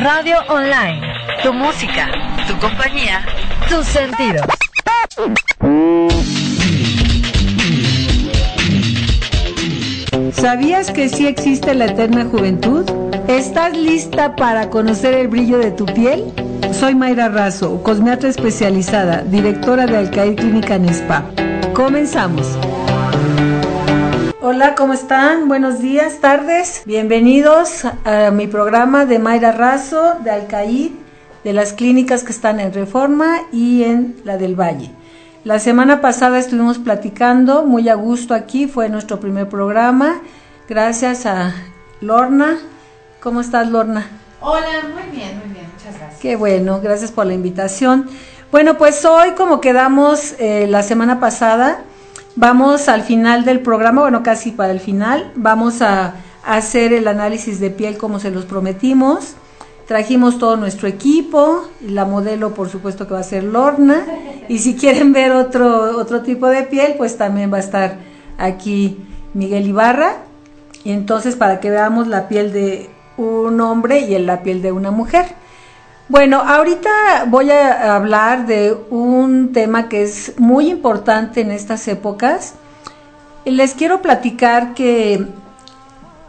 radio online. Tu música, tu compañía, tus sentidos. ¿Sabías que sí existe la eterna juventud? ¿Estás lista para conocer el brillo de tu piel? Soy Mayra Razo, cosmeatra especializada, directora de Alcaid Clínica en Spa. Comenzamos. Hola, ¿cómo están? Buenos días, tardes. Bienvenidos a mi programa de Mayra Razo de Alcaid, de las clínicas que están en Reforma y en la del Valle. La semana pasada estuvimos platicando muy a gusto aquí, fue nuestro primer programa. Gracias a Lorna. ¿Cómo estás, Lorna? Hola, muy bien, muy bien, muchas gracias. Qué bueno, gracias por la invitación. Bueno, pues hoy, como quedamos eh, la semana pasada, vamos al final del programa, bueno, casi para el final, vamos a hacer el análisis de piel como se los prometimos. Trajimos todo nuestro equipo, la modelo por supuesto que va a ser Lorna, y si quieren ver otro, otro tipo de piel, pues también va a estar aquí Miguel Ibarra, y entonces para que veamos la piel de un hombre y la piel de una mujer. Bueno, ahorita voy a hablar de un tema que es muy importante en estas épocas. Les quiero platicar que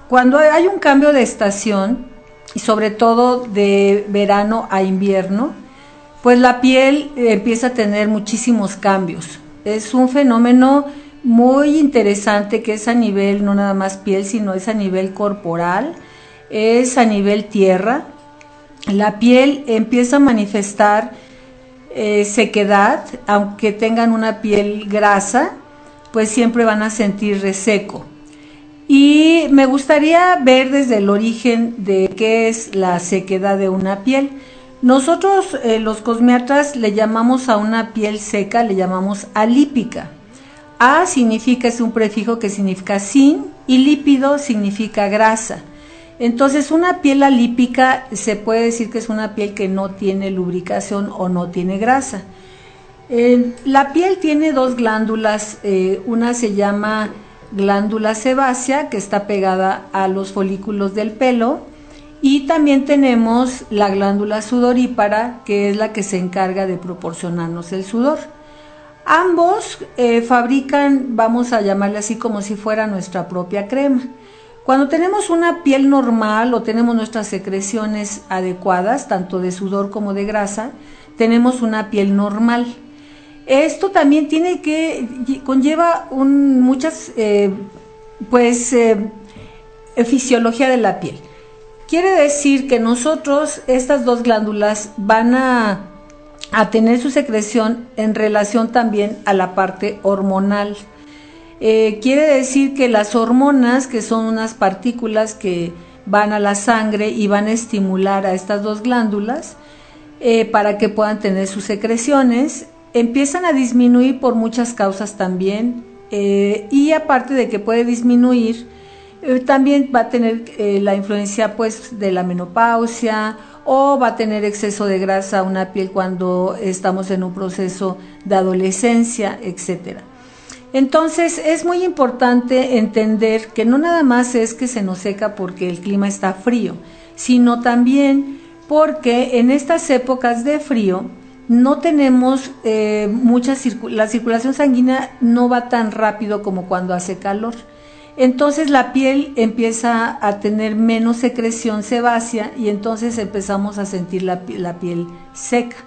cuando hay un cambio de estación, y sobre todo de verano a invierno, pues la piel empieza a tener muchísimos cambios. Es un fenómeno muy interesante que es a nivel no nada más piel, sino es a nivel corporal, es a nivel tierra. La piel empieza a manifestar eh, sequedad, aunque tengan una piel grasa, pues siempre van a sentir reseco. Y me gustaría ver desde el origen de qué es la sequedad de una piel. Nosotros eh, los cosmiatras le llamamos a una piel seca, le llamamos alípica. A significa, es un prefijo que significa sin y lípido significa grasa. Entonces una piel alípica se puede decir que es una piel que no tiene lubricación o no tiene grasa. Eh, la piel tiene dos glándulas, eh, una se llama glándula sebácea que está pegada a los folículos del pelo y también tenemos la glándula sudorípara que es la que se encarga de proporcionarnos el sudor. Ambos eh, fabrican, vamos a llamarle así como si fuera nuestra propia crema. Cuando tenemos una piel normal o tenemos nuestras secreciones adecuadas, tanto de sudor como de grasa, tenemos una piel normal. Esto también tiene que conlleva muchas eh, pues eh, fisiología de la piel. Quiere decir que nosotros estas dos glándulas van a, a tener su secreción en relación también a la parte hormonal. Eh, quiere decir que las hormonas, que son unas partículas que van a la sangre y van a estimular a estas dos glándulas para que puedan tener sus secreciones, empiezan a disminuir por muchas causas también eh, y aparte de que puede disminuir, eh, también va a tener eh, la influencia pues de la menopausia o va a tener exceso de grasa una piel cuando estamos en un proceso de adolescencia, etcétera. Entonces es muy importante entender que no nada más es que se nos seca porque el clima está frío, sino también porque en estas épocas de frío no tenemos eh, mucha la circulación sanguínea no va tan rápido como cuando hace calor. Entonces la piel empieza a tener menos secreción sebácea y entonces empezamos a sentir la, piel seca.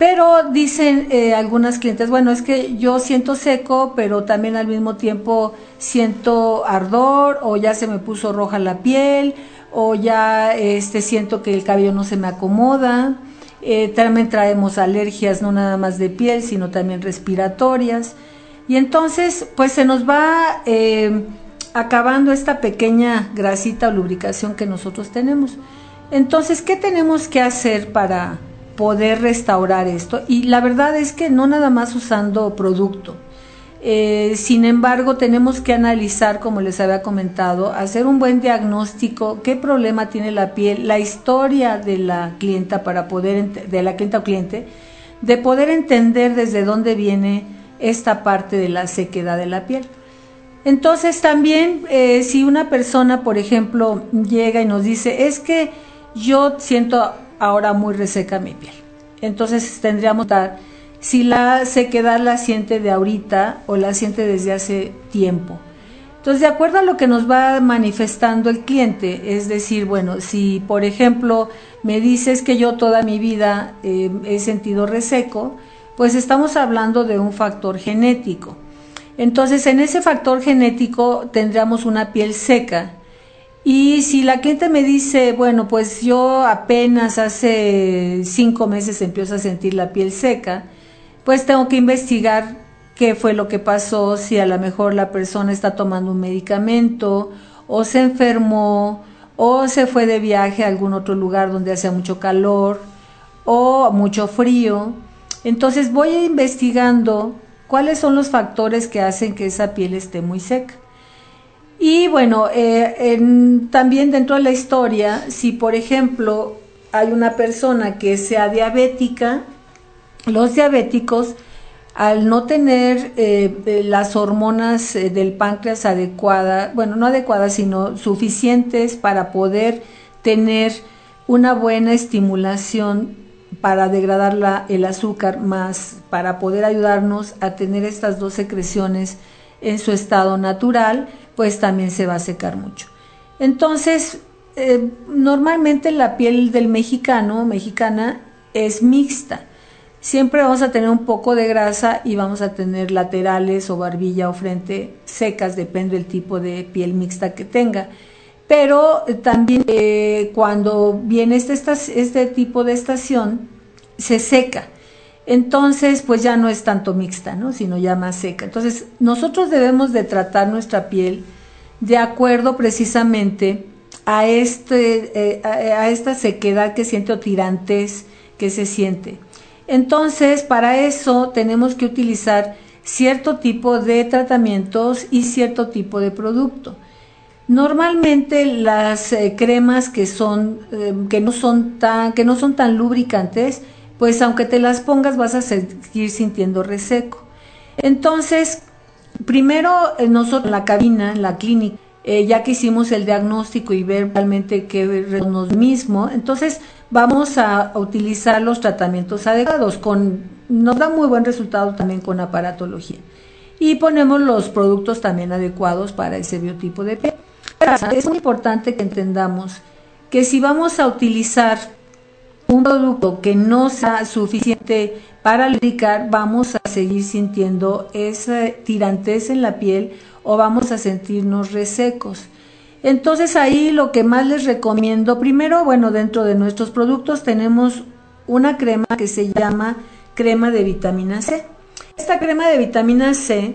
Pero dicen eh, algunas clientes, bueno, es que yo siento seco, pero también al mismo tiempo siento ardor o ya se me puso roja la piel o ya este, siento que el cabello no se me acomoda. Eh, también traemos alergias no nada más de piel, sino también respiratorias. Y entonces, pues se nos va eh, acabando esta pequeña grasita o lubricación que nosotros tenemos. Entonces, ¿qué tenemos que hacer para poder restaurar esto? Y la verdad es que no nada más usando producto. Eh, sin embargo, tenemos que analizar, como les había comentado, hacer un buen diagnóstico, qué problema tiene la piel, la historia de la clienta para poder, de la clienta o cliente, de poder entender desde dónde viene esta parte de la sequedad de la piel. Entonces también, eh, si una persona, por ejemplo, llega y nos dice, es que yo siento ahora muy reseca mi piel. Entonces tendríamos que dar si la sequedad la siente de ahorita o la siente desde hace tiempo. Entonces, de acuerdo a lo que nos va manifestando el cliente, es decir, bueno, si por ejemplo me dices que yo toda mi vida eh, he sentido reseco, pues estamos hablando de un factor genético. Entonces, en ese factor genético tendríamos una piel seca. Y si la cliente me dice, bueno, pues yo apenas hace cinco meses empiezo a sentir la piel seca, pues tengo que investigar qué fue lo que pasó, si a lo mejor la persona está tomando un medicamento o se enfermó o se fue de viaje a algún otro lugar donde hace mucho calor o mucho frío. Entonces voy investigando cuáles son los factores que hacen que esa piel esté muy seca. Y bueno, eh, también dentro de la historia, si por ejemplo hay una persona que sea diabética, los diabéticos, al no tener eh, las hormonas eh, del páncreas adecuadas, bueno, no adecuadas, sino suficientes para poder tener una buena estimulación para degradar el azúcar, más para poder ayudarnos a tener estas dos secreciones en su estado natural, pues también se va a secar mucho. Entonces, normalmente la piel del mexicano, mexicana, es mixta Siempre vamos a tener un poco de grasa y vamos a tener laterales o barbilla o frente secas, depende del tipo de piel mixta que tenga. Pero eh, también eh, cuando viene este, este tipo de estación, se seca. Entonces, pues ya no es tanto mixta, ¿no? sino ya más seca. Entonces, nosotros debemos de tratar nuestra piel de acuerdo precisamente a, este, eh, a esta sequedad que siente o tirantes que se siente. Entonces, para eso tenemos que utilizar cierto tipo de tratamientos y cierto tipo de producto. Normalmente las eh, cremas que son eh, que no son tan que no son tan lubricantes, pues aunque te las pongas vas a seguir sintiendo reseco. Entonces, primero eh, nosotros en la cabina, en la clínica, ya que hicimos el diagnóstico y ver realmente qué es lo mismo, entonces vamos a utilizar los tratamientos adecuados. Con, nos da muy buen resultado también con aparatología. Y ponemos los productos también adecuados para ese biotipo de piel. Es muy importante que entendamos que si vamos a utilizar un producto que no sea suficiente para lubricar, vamos a seguir sintiendo esa tirantez en la piel o vamos a sentirnos resecos. Entonces ahí lo que más les recomiendo, primero, bueno, dentro de nuestros productos tenemos una crema que se llama crema de vitamina C. Esta crema de vitamina C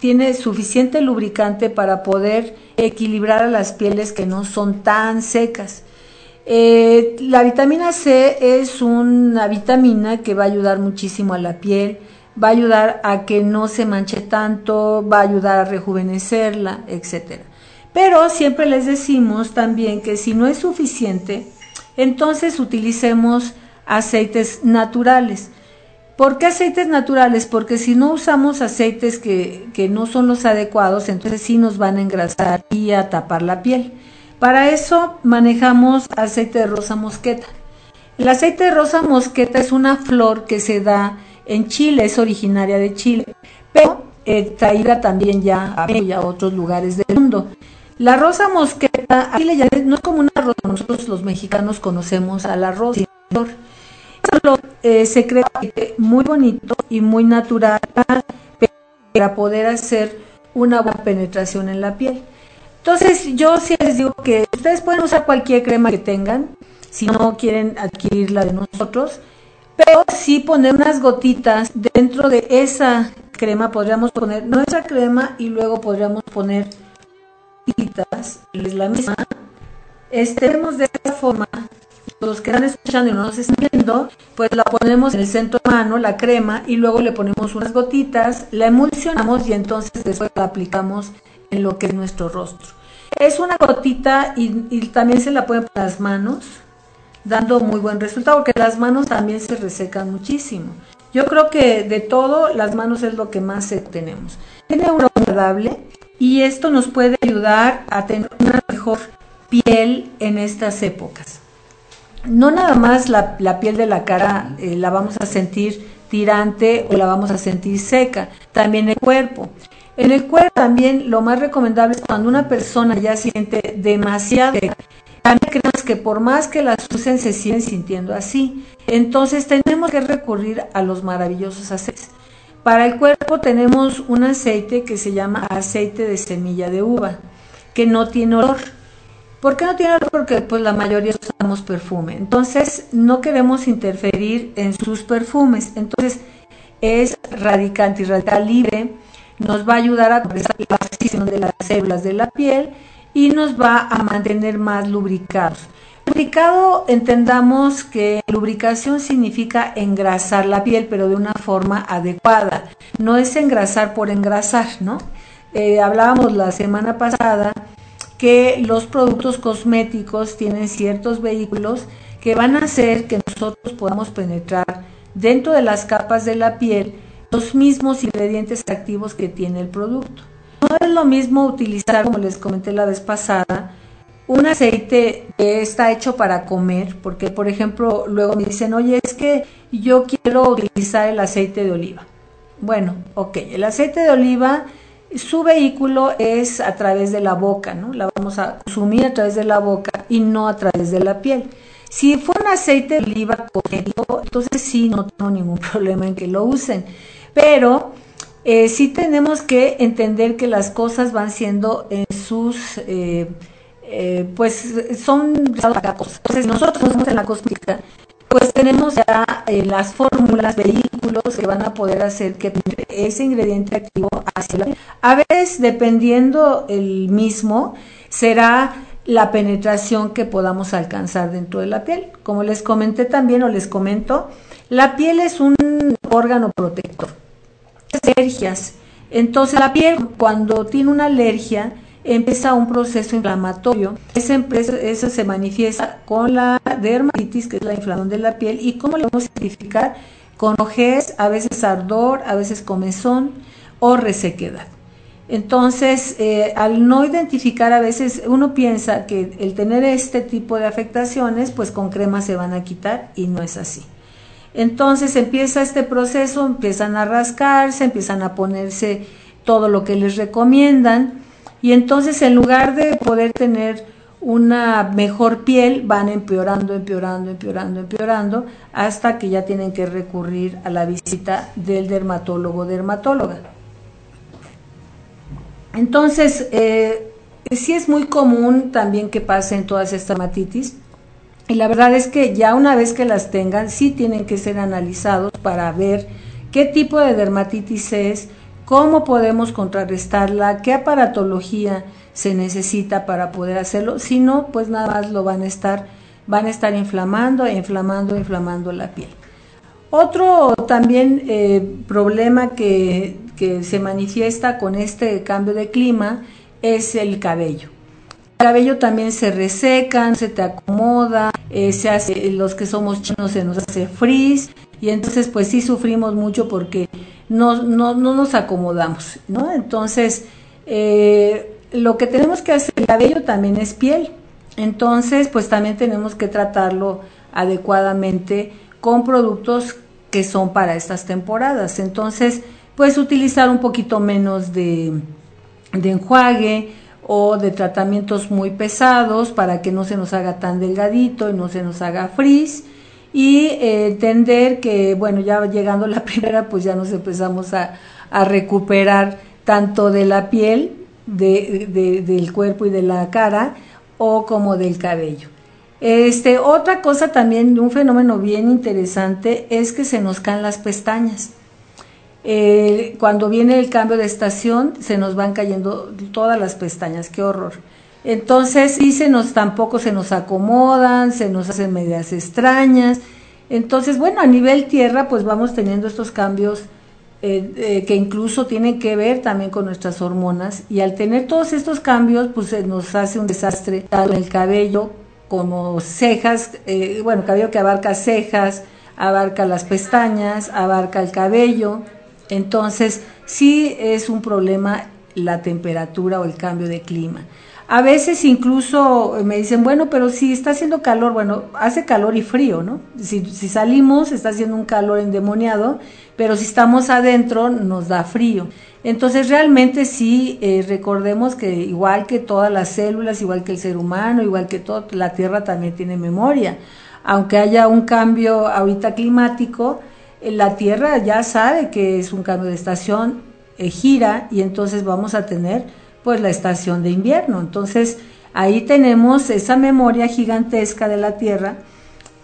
tiene suficiente lubricante para poder equilibrar a las pieles que no son tan secas. Eh, la vitamina C es una vitamina que va a ayudar muchísimo a la piel, va a ayudar a que no se manche tanto, va a ayudar a rejuvenecerla, etcétera. Pero siempre les decimos también que si no es suficiente, entonces utilicemos aceites naturales. ¿Por qué aceites naturales? Porque si no usamos aceites que, que, no son los adecuados, entonces sí nos van a engrasar y a tapar la piel. Para eso manejamos aceite de rosa mosqueta. El aceite de rosa mosqueta es una flor que se da en Chile, es originaria de Chile, pero eh, traída también ya a, a otros lugares del mundo. La rosa mosqueta, aquí no es como una rosa, nosotros los mexicanos conocemos a la rosa. Eh, se cree muy bonito y muy natural para poder hacer una buena penetración en la piel. Entonces, yo sí les digo que ustedes pueden usar cualquier crema que tengan, si no quieren adquirirla de nosotros, pero sí poner unas gotitas dentro de esa crema, podríamos poner nuestra crema y luego podríamos poner es la misma, estemos de esta forma, los que están escuchando y no nos están viendo, pues la ponemos en el centro de mano, la crema, y luego le ponemos unas gotitas, la emulsionamos y entonces después la aplicamos en lo que es nuestro rostro. Es una gotita y, también se la pueden poner las manos, dando muy buen resultado, porque las manos también se resecan muchísimo. Yo creo que de todo, las manos es lo que más tenemos. Tiene un y esto nos puede ayudar a tener una mejor piel en estas épocas. no nada más la, piel de la cara eh, la vamos a sentir tirante o la vamos a sentir seca, también el cuerpo. En el cuerpo también lo más recomendable es cuando una persona ya siente demasiado también creemos que por más que las usen se siguen sintiendo así. Entonces tenemos que recurrir a los maravillosos aceites. Para el cuerpo tenemos un aceite que se llama aceite de semilla de uva, que no tiene olor. ¿Por qué no tiene olor? Porque pues la mayoría usamos perfume. Entonces no queremos interferir en sus perfumes. Entonces es radicante y radical libre. Nos va a ayudar a compresar la acción de las células de la piel y nos va a mantener más lubricados. Lubricado, entendamos que lubricación significa engrasar la piel, pero de una forma adecuada. No es engrasar por engrasar, ¿no? Eh, hablábamos la semana pasada que los productos cosméticos tienen ciertos vehículos que van a hacer que nosotros podamos penetrar dentro de las capas de la piel los mismos ingredientes activos que tiene el producto. No es lo mismo utilizar, como les comenté la vez pasada, un aceite que está hecho para comer, porque por ejemplo luego me dicen, oye, es que yo quiero utilizar el aceite de oliva. Bueno, ok, el aceite de oliva, su vehículo es a través de la boca, ¿no? La vamos a consumir a través de la boca y no a través de la piel. Si fue un aceite de oliva cosmético, entonces sí, no tengo ningún problema en que lo usen. Pero eh, sí tenemos que entender que las cosas van siendo en sus, eh, eh, pues son Entonces nosotros estamos en la cosmética, pues tenemos ya las fórmulas, vehículos que van a poder hacer que ese ingrediente activo hacia la A veces, dependiendo el mismo, será la penetración que podamos alcanzar dentro de la piel. Como les comenté también o les comento, la piel es un órgano protector alergias. Entonces la piel cuando tiene una alergia empieza un proceso inflamatorio. Ese, eso se manifiesta con la dermatitis, que es la inflamación de la piel, y cómo lo vamos a identificar con ojez, a veces ardor, a veces comezón o resequedad. Entonces, eh, al no identificar, a veces uno piensa que el tener este tipo de afectaciones, pues con crema se van a quitar y no es así. Entonces empieza este proceso, empiezan a rascarse, empiezan a ponerse todo lo que les recomiendan y entonces en lugar de poder tener una mejor piel van empeorando, empeorando, empeorando, empeorando hasta que ya tienen que recurrir a la visita del dermatólogo dermatóloga. Entonces, eh, sí es muy común también que pasen todas estas dermatitis y la verdad es que ya una vez que las tengan, sí tienen que ser analizados para ver qué tipo de dermatitis es, cómo podemos contrarrestarla, qué aparatología se necesita para poder hacerlo. Si no, pues nada más lo van a estar, van a estar inflamando, inflamando, inflamando la piel. Otro también eh, problema que, que se manifiesta con este cambio de clima es el cabello. El cabello también se resecan, se te acomoda, eh, se hace, los que somos chinos se nos hace frizz y entonces pues sí sufrimos mucho porque no, no, no nos acomodamos, ¿no? Entonces, eh, lo que tenemos que hacer, el cabello también es piel, entonces pues también tenemos que tratarlo adecuadamente con productos que son para estas temporadas. Entonces, pues utilizar un poquito menos de enjuague, o de tratamientos muy pesados para que no se nos haga tan delgadito y no se nos haga frizz. Y eh, entender que bueno ya llegando la primera pues ya nos empezamos a, recuperar tanto de la piel de, del cuerpo y de la cara o como del cabello. Este otra cosa también un fenómeno bien interesante es que se nos caen las pestañas eh, cuando viene el cambio de estación se nos van cayendo todas las pestañas, qué horror. Entonces, sí se nos tampoco se nos acomodan, se nos hacen medias extrañas. Entonces, bueno, a nivel tierra, pues vamos teniendo estos cambios eh, eh, que incluso tienen que ver también con nuestras hormonas. Y al tener todos estos cambios, pues se nos hace un desastre, tanto el cabello como cejas, bueno, cabello que abarca cejas, abarca las pestañas, abarca el cabello, entonces, sí es un problema la temperatura o el cambio de clima. A veces incluso me dicen, bueno, pero si está haciendo calor, bueno, hace calor y frío, ¿no? Si, si salimos está haciendo un calor endemoniado, pero si estamos adentro nos da frío. Entonces realmente sí, eh, recordemos que igual que todas las células, igual que el ser humano, igual que todo, la Tierra también tiene memoria. Aunque haya un cambio ahorita climático, la Tierra ya sabe que es un cambio de estación, eh, gira y entonces vamos a tener pues la estación de invierno. Entonces, ahí tenemos esa memoria gigantesca de la Tierra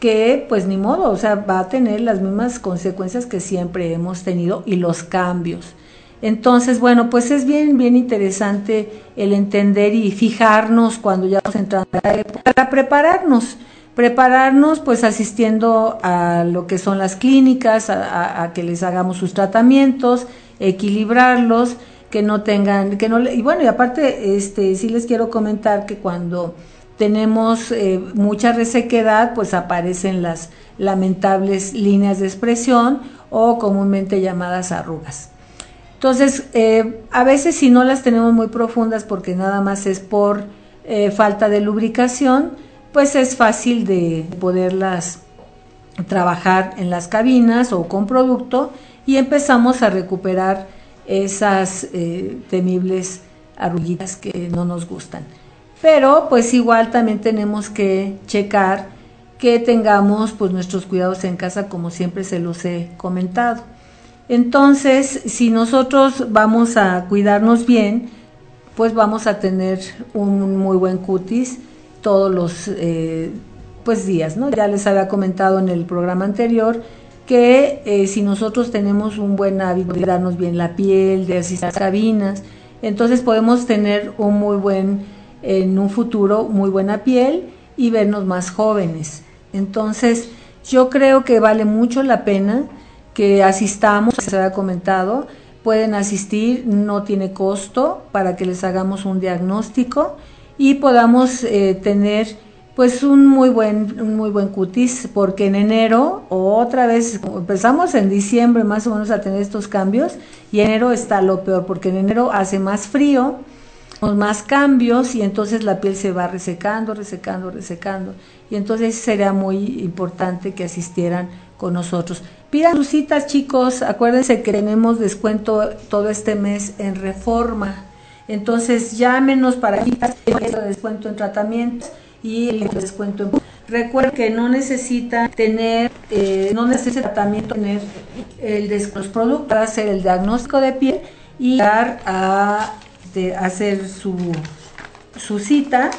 que pues ni modo, o sea, va a tener las mismas consecuencias que siempre hemos tenido y los cambios. Entonces, bueno, pues es bien, bien interesante el entender y fijarnos cuando ya vamos entrando para prepararnos, prepararnos pues asistiendo a lo que son las clínicas, a, que les hagamos sus tratamientos, equilibrarlos, que no tengan, que no, y bueno, y aparte, este, sí les quiero comentar que cuando tenemos eh, mucha resequedad, pues aparecen las lamentables líneas de expresión o comúnmente llamadas arrugas. Entonces, eh, a veces si no las tenemos muy profundas porque nada más es por eh, falta de lubricación, pues es fácil de poderlas trabajar en las cabinas o con producto y empezamos a recuperar esas eh, temibles arruguitas que no nos gustan. Pero pues igual también tenemos que checar que tengamos pues nuestros cuidados en casa como siempre se los he comentado. Entonces, si nosotros vamos a cuidarnos bien, pues vamos a tener un muy buen cutis todos los eh, pues días, ¿no? Ya les había comentado en el programa anterior que eh, si nosotros tenemos un buen hábito de darnos bien la piel, de a cabinas, entonces podemos tener un muy buen, en un futuro, muy buena piel y vernos más jóvenes. Entonces, yo creo que vale mucho la pena que asistamos, se había comentado, pueden asistir, no tiene costo para que les hagamos un diagnóstico y podamos eh, tener pues un muy buen, un muy buen cutis, porque en enero, otra vez, empezamos en diciembre más o menos a tener estos cambios, y enero está lo peor, porque en enero hace más frío, más cambios, y entonces la piel se va resecando, resecando, resecando. Y entonces sería muy importante que asistieran con nosotros. Pidan sus citas, chicos, acuérdense que tenemos descuento todo este mes en reforma. Entonces llámenos para quitar descuento en tratamientos y el descuento. Recuerden que no necesita tener, eh, no necesita tratamiento tener el los productos para hacer el diagnóstico de piel y dar a hacer su, su cita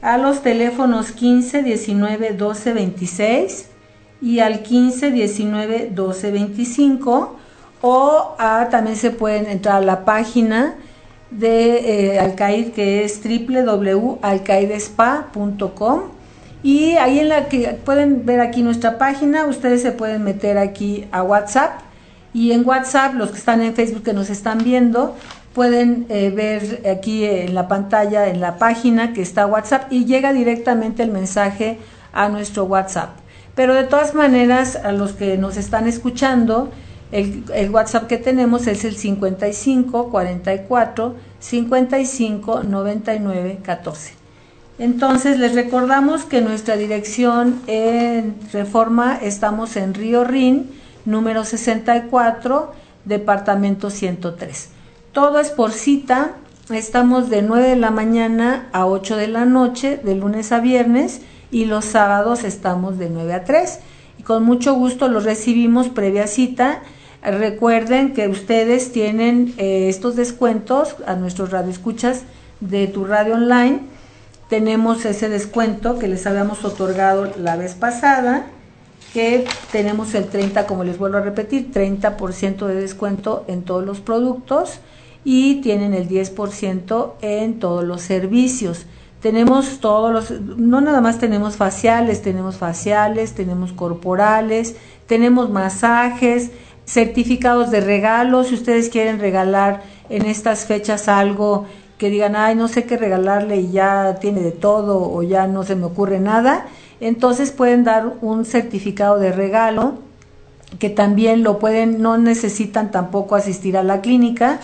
a los teléfonos 15 19 12 26 y al 15 19 12 25 o también se pueden entrar a la página de eh, Alcaid que es www.alcaidespa.com y ahí en la que pueden ver aquí nuestra página, ustedes se pueden meter aquí a WhatsApp y en WhatsApp los que están en Facebook que nos están viendo pueden eh, ver aquí en la pantalla, en la página que está WhatsApp y llega directamente el mensaje a nuestro WhatsApp. Pero de todas maneras, a los que nos están escuchando, el, WhatsApp que tenemos es el 55 44 55 99 14. Entonces les recordamos que nuestra dirección en Reforma estamos en Río Rin, número 64, departamento 103. Todo es por cita, estamos de 9 de la mañana a 8 de la noche, de lunes a viernes, y los sábados estamos de 9 a 3. Y con mucho gusto los recibimos previa cita Recuerden que ustedes tienen eh, estos descuentos a nuestros radioescuchas de tu radio online. Tenemos ese descuento que les habíamos otorgado la vez pasada, que tenemos el 30, como les vuelvo a repetir, 30% de descuento en todos los productos y tienen el 10% en todos los servicios. Tenemos todos los, no nada más tenemos faciales, tenemos faciales, tenemos corporales, tenemos masajes, certificados de regalo, si ustedes quieren regalar en estas fechas algo que digan, ay, no sé qué regalarle y ya tiene de todo o ya no se me ocurre nada, entonces pueden dar un certificado de regalo que también lo pueden, no necesitan tampoco asistir a la clínica,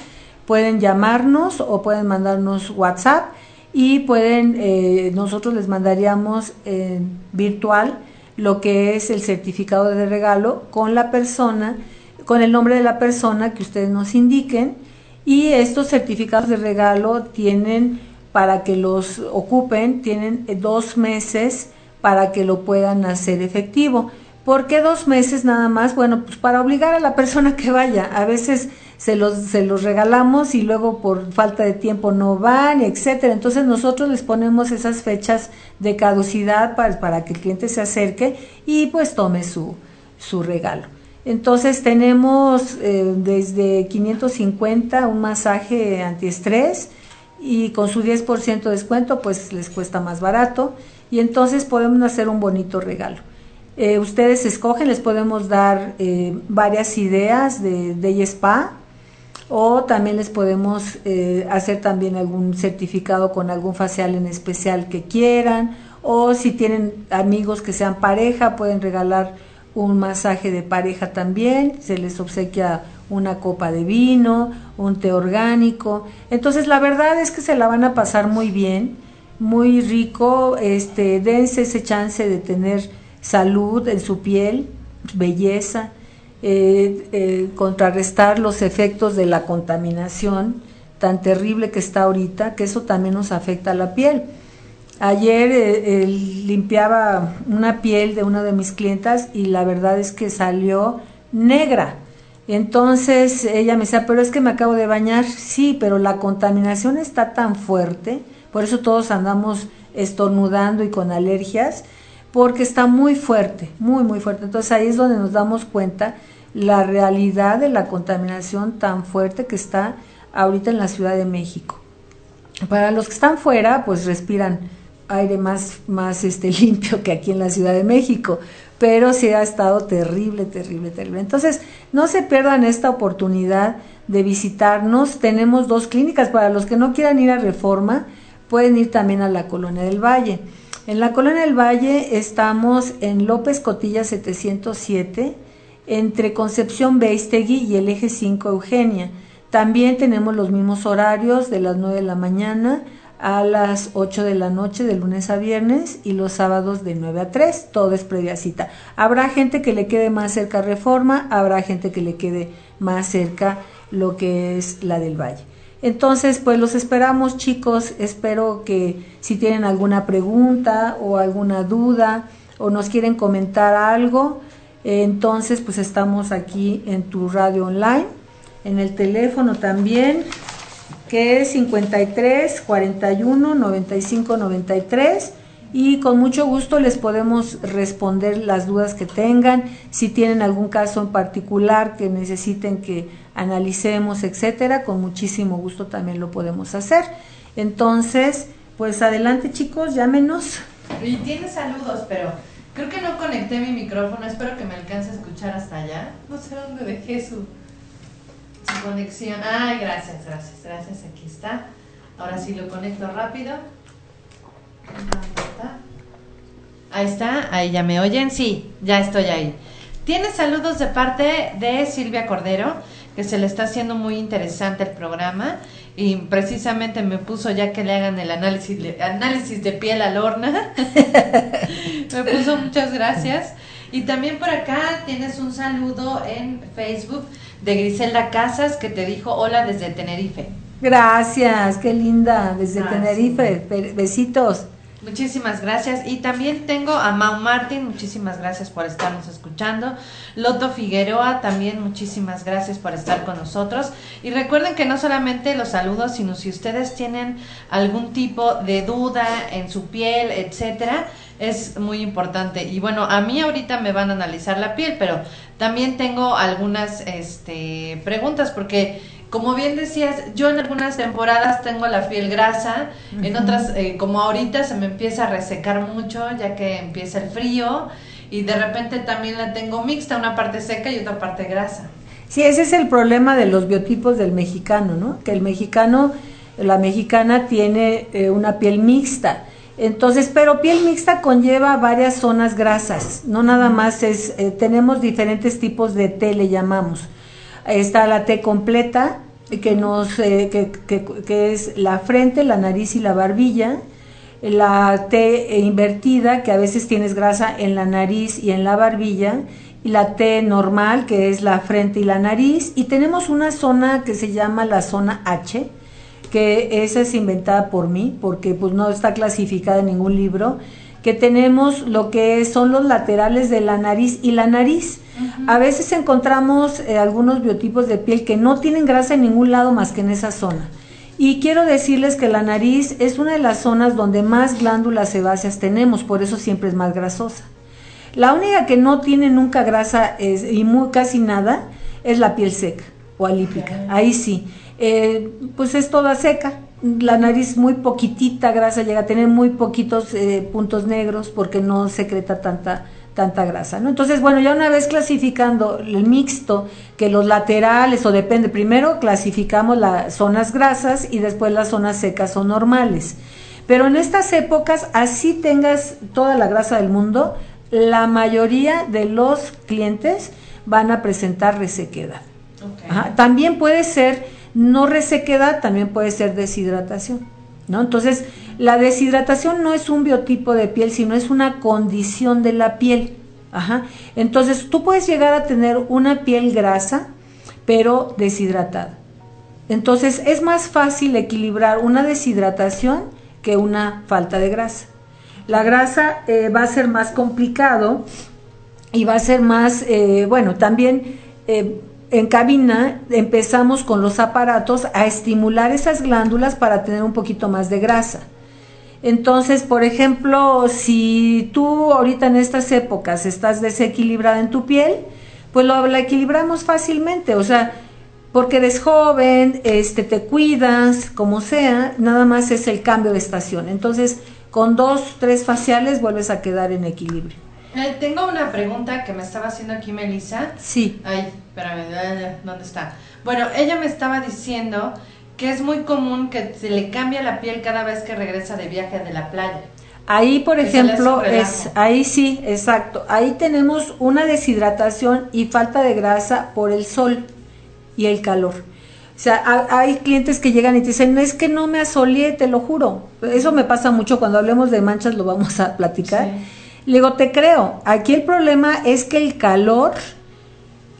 pueden llamarnos o pueden mandarnos WhatsApp y pueden, eh, nosotros les mandaríamos en virtual lo que es el certificado de regalo con la persona, con el nombre de la persona que ustedes nos indiquen y estos certificados de regalo tienen para que los ocupen, tienen dos meses para que lo puedan hacer efectivo. ¿Por qué dos meses nada más? Bueno, pues para obligar a la persona que vaya. A veces se los, se los regalamos y luego por falta de tiempo no van, etcétera. Entonces nosotros les ponemos esas fechas de caducidad para, para que el cliente se acerque y pues tome su, su regalo. Entonces tenemos eh, desde 550 un masaje antiestrés y con su 10% de descuento pues les cuesta más barato y entonces podemos hacer un bonito regalo. Eh, ustedes escogen, les podemos dar eh, varias ideas de Day Spa o también les podemos eh, hacer también algún certificado con algún facial en especial que quieran o si tienen amigos que sean pareja pueden regalar un masaje de pareja también, se les obsequia una copa de vino, un té orgánico. Entonces la verdad es que se la van a pasar muy bien, muy rico, este, dense ese chance de tener salud en su piel, belleza, eh, eh, contrarrestar los efectos de la contaminación tan terrible que está ahorita, que eso también nos afecta a la piel. Ayer eh, limpiaba una piel de una de mis clientas y la verdad es que salió negra. Entonces ella me decía, pero es que me acabo de bañar. Sí, pero la contaminación está tan fuerte, por eso todos andamos estornudando y con alergias, porque está muy fuerte, muy, muy fuerte. Entonces ahí es donde nos damos cuenta la realidad de la contaminación tan fuerte que está ahorita en la Ciudad de México. Para los que están fuera, pues respiran aire más, más este, limpio que aquí en la Ciudad de México, pero sí ha estado terrible, terrible, terrible. Entonces, no se pierdan esta oportunidad de visitarnos. Tenemos dos clínicas. Para los que no quieran ir a Reforma, pueden ir también a la Colonia del Valle. En la Colonia del Valle estamos en López Cotilla 707, entre Concepción Beistegui y el Eje 5 Eugenia. También tenemos los mismos horarios de las 9 de la mañana a las 8 de la noche de lunes a viernes y los sábados de 9 a 3, todo es previa cita. Habrá gente que le quede más cerca Reforma, habrá gente que le quede más cerca lo que es la del Valle. Entonces, pues los esperamos chicos, espero que si tienen alguna pregunta o alguna duda o nos quieren comentar algo, entonces pues estamos aquí en tu radio online, en el teléfono también que es 53 41 95 93 y con mucho gusto les podemos responder las dudas que tengan, si tienen algún caso en particular que necesiten que analicemos, etcétera, con muchísimo gusto también lo podemos hacer. Entonces, pues adelante chicos, llámenos. Y tiene saludos, pero creo que no conecté mi micrófono, espero que me alcance a escuchar hasta allá. No sé dónde dejé su conexión. Ay, gracias, gracias, gracias. Aquí está. Ahora sí lo conecto rápido. Ahí está, ahí ya me oyen. Sí, ya estoy ahí. Tiene saludos de parte de Silvia Cordero, que se le está haciendo muy interesante el programa y precisamente me puso ya que le hagan el análisis de, análisis de piel al horna. me puso muchas gracias. Y también por acá tienes un saludo en Facebook de Griselda Casas que te dijo hola desde Tenerife. Gracias, qué linda, desde Tenerife. Besitos. Muchísimas gracias. Y también tengo a Mau Martín, muchísimas gracias por estarnos escuchando. Loto Figueroa, también muchísimas gracias por estar con nosotros. Y recuerden que no solamente los saludos, sino si ustedes tienen algún tipo de duda en su piel, etcétera, es muy importante. Y bueno, a mí ahorita me van a analizar la piel, pero también tengo algunas este, preguntas porque como bien decías, yo en algunas temporadas tengo la piel grasa, en otras, eh, como ahorita se me empieza a resecar mucho ya que empieza el frío y de repente también la tengo mixta, una parte seca y otra parte grasa. Sí, ese es el problema de los biotipos del mexicano, ¿no? Que el mexicano, la mexicana tiene eh, una piel mixta. Entonces, pero piel mixta conlleva varias zonas grasas, no nada más es, eh, tenemos diferentes tipos de té, le llamamos Está la T completa, que, nos, eh, que, que, es la frente, la nariz y la barbilla. La T invertida, que a veces tienes grasa en la nariz y en la barbilla. Y la T normal, que es la frente y la nariz. Y tenemos una zona que se llama la zona H, que esa es inventada por mí, porque pues no está clasificada en ningún libro que tenemos lo que son los laterales de la nariz y la nariz. A veces encontramos eh, algunos biotipos de piel que no tienen grasa en ningún lado más que en esa zona. Y quiero decirles que la nariz es una de las zonas donde más glándulas sebáceas tenemos, por eso siempre es más grasosa. La única que no tiene nunca grasa y muy, casi nada es la piel seca o alípica. Ahí sí. Eh, pues es toda seca, la nariz muy poquitita grasa, llega a tener muy poquitos eh, puntos negros porque no secreta tanta tanta grasa, ¿no? Entonces, bueno, ya una vez clasificando el mixto, que los laterales, o depende, primero clasificamos las zonas grasas y después las zonas secas son normales. Pero en estas épocas, así tengas toda la grasa del mundo, la mayoría de los clientes van a presentar resequedad. También puede ser no resequedad también puede ser deshidratación, ¿no? Entonces, la deshidratación no es un biotipo de piel, sino es una condición de la piel. Ajá. Entonces, tú puedes llegar a tener una piel grasa, pero deshidratada. Entonces, es más fácil equilibrar una deshidratación que una falta de grasa. La grasa eh, va a ser más complicado y va a ser más, eh, bueno, también eh, en cabina empezamos con los aparatos a estimular esas glándulas para tener un poquito más de grasa. Entonces, por ejemplo, si tú ahorita en estas épocas estás desequilibrada en tu piel, pues lo, la equilibramos fácilmente, o sea, porque eres joven, este, te cuidas, como sea, nada más es el cambio de estación. Entonces, con dos, tres faciales vuelves a quedar en equilibrio. Eh, tengo una pregunta que me estaba haciendo aquí Melissa. Sí. Ay, espérame, ¿dónde está? Bueno, ella me estaba diciendo que es muy común que se le cambia la piel cada vez que regresa de viaje de la playa. Ahí, por ejemplo, es ahí sí, exacto. Ahí tenemos una deshidratación y falta de grasa por el sol y el calor. O sea, hay clientes que llegan y te dicen, es que no me asoleé, te lo juro. Eso me pasa mucho cuando hablemos de manchas, lo vamos a platicar. Sí le digo, te creo. Aquí el problema es que el calor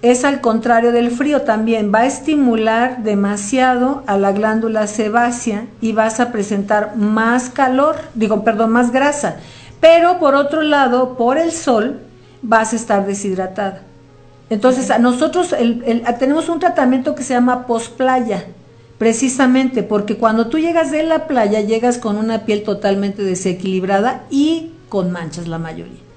es al contrario del frío también. Va a estimular demasiado a la glándula sebácea y vas a presentar más calor, digo, perdón, más grasa. Pero por otro lado, por el sol, vas a estar deshidratada. Entonces, a nosotros tenemos un tratamiento que se llama posplaya, precisamente porque cuando tú llegas de la playa, llegas con una piel totalmente desequilibrada y con manchas la mayoría.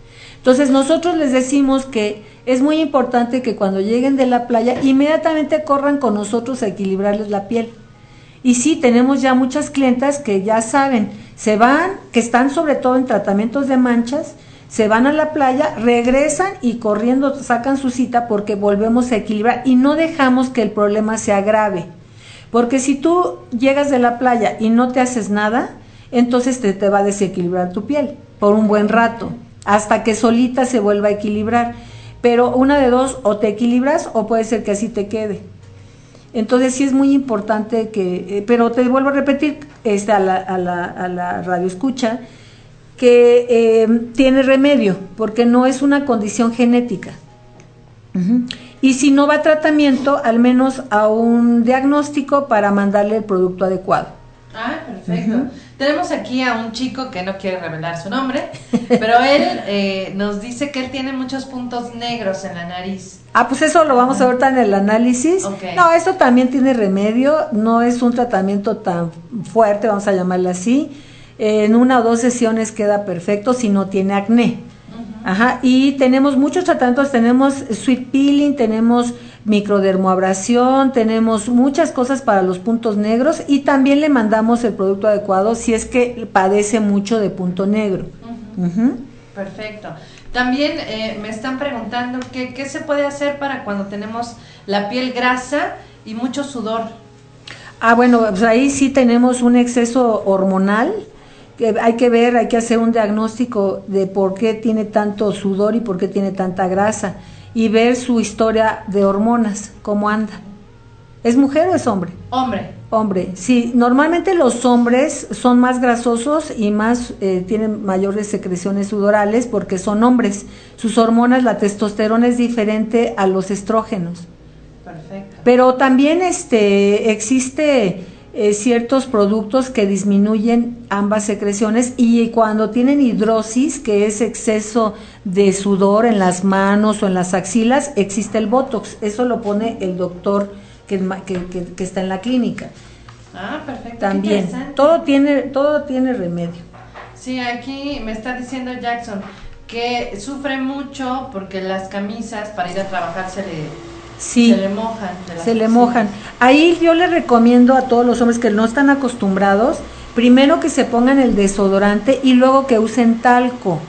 Entonces nosotros les decimos que es muy importante que cuando lleguen de la playa inmediatamente corran con nosotros a equilibrarles la piel. Y sí, tenemos ya muchas clientas que ya saben, se van, que están sobre todo en tratamientos de manchas, se van a la playa, regresan y corriendo sacan su cita porque volvemos a equilibrar y no dejamos que el problema se agrave. Porque si tú llegas de la playa y no te haces nada, entonces te, te va a desequilibrar tu piel por un buen rato, hasta que solita se vuelva a equilibrar. Pero una de dos, o te equilibras o puede ser que así te quede. Entonces sí es muy importante que, eh, pero te vuelvo a repetir este, a, la, a, la, a la radio escucha, que eh, tiene remedio, porque no es una condición genética. Y si no va a tratamiento, al menos a un diagnóstico para mandarle el producto adecuado. Ah, perfecto. Tenemos aquí a un chico que no quiere revelar su nombre, pero él eh, nos dice que él tiene muchos puntos negros en la nariz. Ah, pues eso lo vamos a ver en el análisis. No, esto también tiene remedio, no es un tratamiento tan fuerte, vamos a llamarle así. en una o dos sesiones queda perfecto si no tiene acné. Ajá, y tenemos muchos tratamientos, tenemos sweet peeling, tenemos microdermoabrasión, tenemos muchas cosas para los puntos negros y también le mandamos el producto adecuado si es que padece mucho de punto negro. Perfecto. También eh, me están preguntando que, qué se puede hacer para cuando tenemos la piel grasa y mucho sudor. Ah, bueno, pues ahí sí tenemos un exceso hormonal. Que hay que ver, hay que hacer un diagnóstico de por qué tiene tanto sudor y por qué tiene tanta grasa y ver su historia de hormonas, cómo anda. ¿Es mujer o es hombre? Hombre. Hombre, sí, normalmente los hombres son más grasosos y más eh, tienen mayores secreciones sudorales porque son hombres. Sus hormonas, la testosterona es diferente a los estrógenos. Perfecto. Pero también este existe eh, ciertos productos que disminuyen ambas secreciones y cuando tienen hidrosis, que es exceso de sudor en las manos o en las axilas, existe el botox. Eso lo pone el doctor que, que, que, está en la clínica. Ah, perfecto. También, todo tiene, todo tiene remedio. Sí, aquí me está diciendo Jackson que sufre mucho porque las camisas para ir a trabajar se le, se le mojan. se le mojan. Ahí yo le recomiendo a todos los hombres que no están acostumbrados, primero que se pongan el desodorante y luego que usen talco.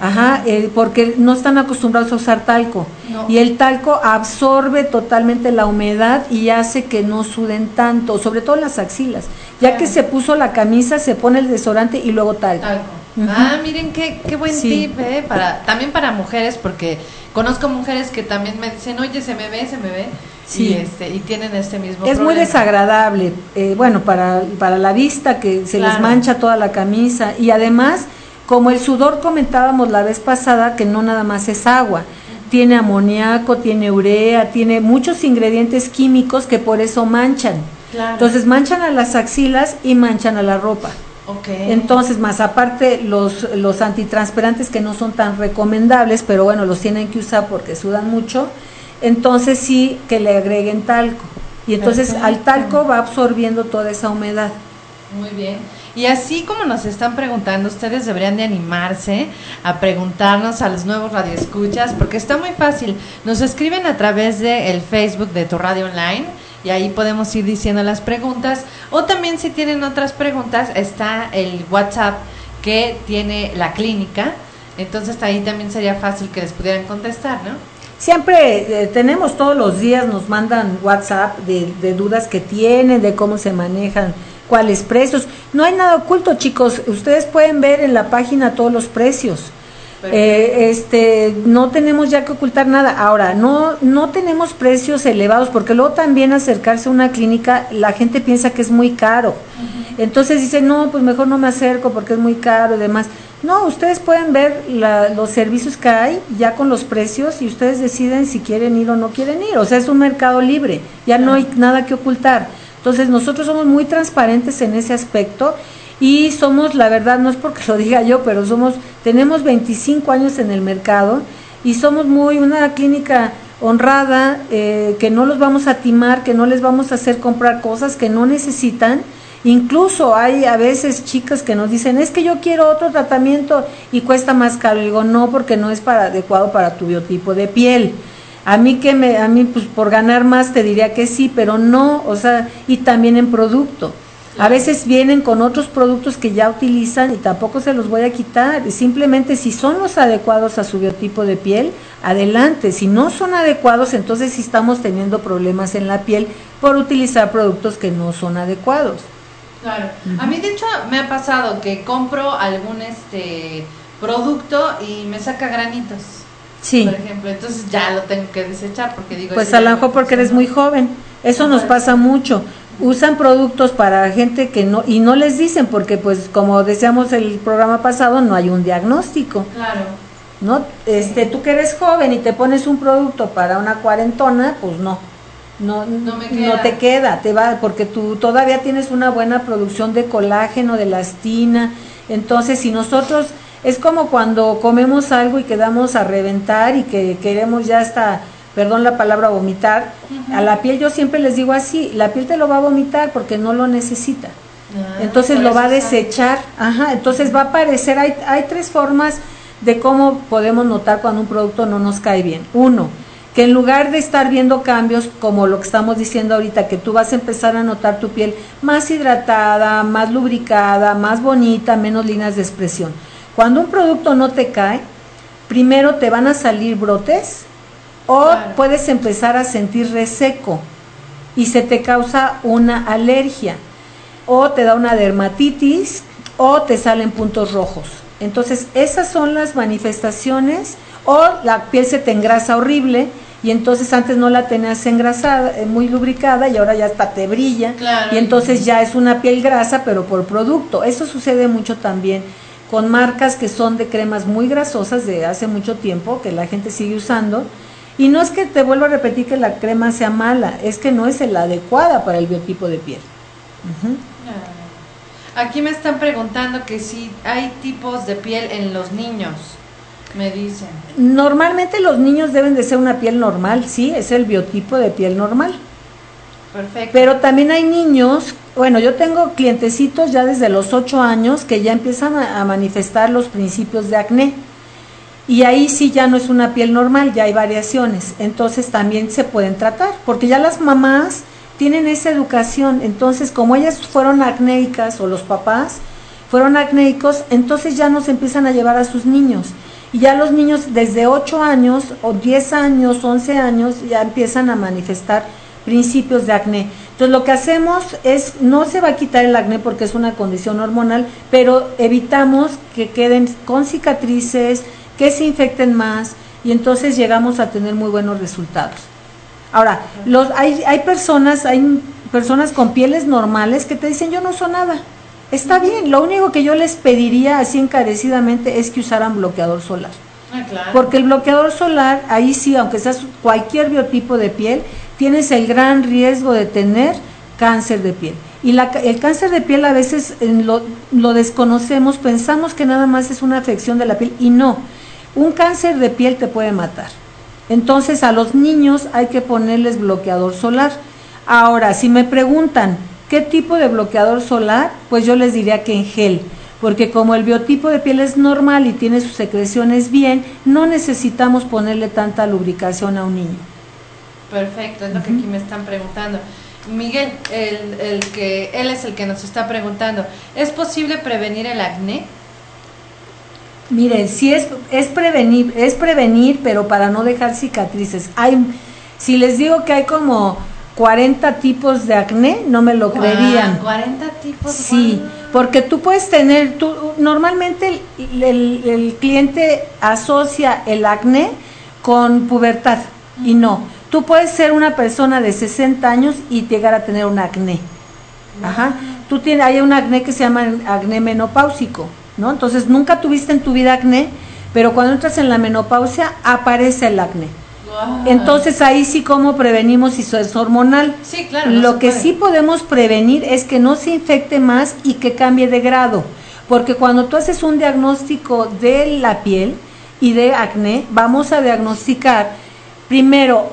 Ajá, eh, porque no están acostumbrados a usar talco. Y el talco absorbe totalmente la humedad y hace que no suden tanto, sobre todo las axilas. Ya que se puso la camisa, se pone el desodorante y luego talco. Ah, miren qué, qué buen tip, eh, para, también para mujeres, porque conozco mujeres que también me dicen, oye, se me ve, se me ve. Sí. Y, este, y tienen este mismo Es muy desagradable, eh, bueno, para, para la vista que se les mancha toda la camisa y además como el sudor comentábamos la vez pasada, que no nada más es agua, tiene amoníaco, tiene urea, tiene muchos ingredientes químicos que por eso manchan. Entonces manchan a las axilas y manchan a la ropa. Entonces, más aparte los, los antitranspirantes que no son tan recomendables, pero bueno, los tienen que usar porque sudan mucho, entonces sí que le agreguen talco. Y entonces al talco va absorbiendo toda esa humedad. Muy bien. Y así como nos están preguntando, ustedes deberían de animarse a preguntarnos a los nuevos radioescuchas, porque está muy fácil. Nos escriben a través del Facebook de tu radio online y ahí podemos ir diciendo las preguntas. O también si tienen otras preguntas, está el WhatsApp que tiene la clínica. Entonces ahí también sería fácil que les pudieran contestar, ¿no? Siempre eh, tenemos todos los días, nos mandan WhatsApp de, de dudas que tienen, de cómo se manejan cuáles precios. No hay nada oculto, chicos. Ustedes pueden ver en la página todos los precios. Eh, este, no tenemos ya que ocultar nada. Ahora, no, no tenemos precios elevados porque luego también acercarse a una clínica, la gente piensa que es muy caro. Entonces dice, no, pues mejor no me acerco porque es muy caro y demás. No, ustedes pueden ver los servicios que hay ya con los precios y ustedes deciden si quieren ir o no quieren ir. O sea, es un mercado libre, ya no hay nada que ocultar. Entonces nosotros somos muy transparentes en ese aspecto y somos, la verdad, no es porque lo diga yo, pero somos, tenemos 25 años en el mercado y somos muy una clínica honrada, eh, que no los vamos a timar, que no les vamos a hacer comprar cosas que no necesitan. Incluso hay a veces chicas que nos dicen, es que yo quiero otro tratamiento y cuesta más caro. Y digo, no, porque no es para, adecuado para tu biotipo de piel. A mí que me, a mí pues por ganar más te diría que sí, pero no, o sea, y también en producto. A veces vienen con otros productos que ya utilizan y tampoco se los voy a quitar. Simplemente si son los adecuados a su biotipo de piel, adelante. Si no son adecuados, entonces sí estamos teniendo problemas en la piel por utilizar productos que no son adecuados. Claro. A mí de hecho me ha pasado que compro algún este producto y me saca granitos. Sí. Por ejemplo, entonces ya lo tengo que desechar porque digo... Pues a lo mejor porque eres muy joven. Eso nos pasa mucho. Usan productos para gente que no... Y no les dicen porque pues como decíamos el programa pasado, no hay un diagnóstico. Claro. ¿No? Este, tú que eres joven y te pones un producto para una cuarentona, pues no. No, no, no, te queda, te va, porque tú todavía tienes una buena producción de colágeno, de elastina. Entonces, si nosotros es como cuando comemos algo y quedamos a reventar y que queremos ya hasta, perdón la palabra, vomitar. A la piel yo siempre les digo así, la piel te lo va a vomitar porque no lo necesita. Ah, entonces lo va a desechar. Ajá, entonces va a aparecer, hay, hay tres formas de cómo podemos notar cuando un producto no nos cae bien. Uno, que en lugar de estar viendo cambios como lo que estamos diciendo ahorita, que tú vas a empezar a notar tu piel más hidratada, más lubricada, más bonita, menos líneas de expresión. Cuando un producto no te cae, primero te van a salir brotes o puedes empezar a sentir reseco y se te causa una alergia o te da una dermatitis o te salen puntos rojos. Entonces, esas son las manifestaciones o la piel se te engrasa horrible y entonces antes no la tenías engrasada, eh, muy lubricada y ahora ya hasta te brilla Claro. y entonces ya es una piel grasa pero por producto. Eso sucede mucho también con marcas que son de cremas muy grasosas de hace mucho tiempo que la gente sigue usando y no es que te vuelvo a repetir que la crema sea mala, es que no es la adecuada para el biotipo de piel. Ah. Aquí me están preguntando que si hay tipos de piel en los niños, me dicen. Normalmente los niños deben de ser una piel normal, sí, es el biotipo de piel normal. Perfecto. Pero también hay niños, bueno, yo tengo clientecitos ya desde los 8 años que ya empiezan a, a manifestar los principios de acné. Y ahí sí ya no es una piel normal, ya hay variaciones. Entonces también se pueden tratar, porque ya las mamás tienen esa educación. Entonces, como ellas fueron acnéicas o los papás fueron acnéicos, entonces ya nos empiezan a llevar a sus niños. Y ya los niños desde 8 años o 10 años, 11 años, ya empiezan a manifestar principios de acné. Entonces lo que hacemos es, no se va a quitar el acné porque es una condición hormonal, pero evitamos que queden con cicatrices, que se infecten más y entonces llegamos a tener muy buenos resultados. Ahora, los, hay, hay personas, hay personas con pieles normales que te dicen yo no uso nada. Está bien, lo único que yo les pediría así encarecidamente es que usaran bloqueador solar. Ah, claro. Porque el bloqueador solar, ahí sí, aunque seas cualquier biotipo de piel, tienes el gran riesgo de tener cáncer de piel. Y la el cáncer de piel a veces lo desconocemos, pensamos que nada más es una afección de la piel y no. Un cáncer de piel te puede matar. Entonces a los niños hay que ponerles bloqueador solar. Ahora, si me preguntan qué tipo de bloqueador solar, pues yo les diría que en gel, porque como el biotipo de piel es normal y tiene sus secreciones bien, no necesitamos ponerle tanta lubricación a un niño. Perfecto, es lo que aquí me están preguntando. Miguel, el, el que él es el que nos está preguntando, ¿es posible prevenir el acné? Miren, sí es, es prevenir, es prevenir, pero para no dejar cicatrices. Hay, si les digo que hay como 40 tipos de acné, no me lo creerían. Guau, 40 tipos. Sí, porque tú puedes tener, tú, normalmente el, el- el cliente asocia el acné con pubertad y no. Tú puedes ser una persona de 60 años y llegar a tener un acné. Ajá. Tú tienes, hay un acné que se llama acné menopáusico, ¿no? Entonces nunca tuviste en tu vida acné, pero cuando entras en la menopausia aparece el acné. Entonces ahí sí cómo prevenimos si eso es hormonal. Sí, claro. no Lo que puede. sí podemos prevenir es que no se infecte más y que cambie de grado. Porque cuando tú haces un diagnóstico de la piel y de acné, vamos a diagnosticar primero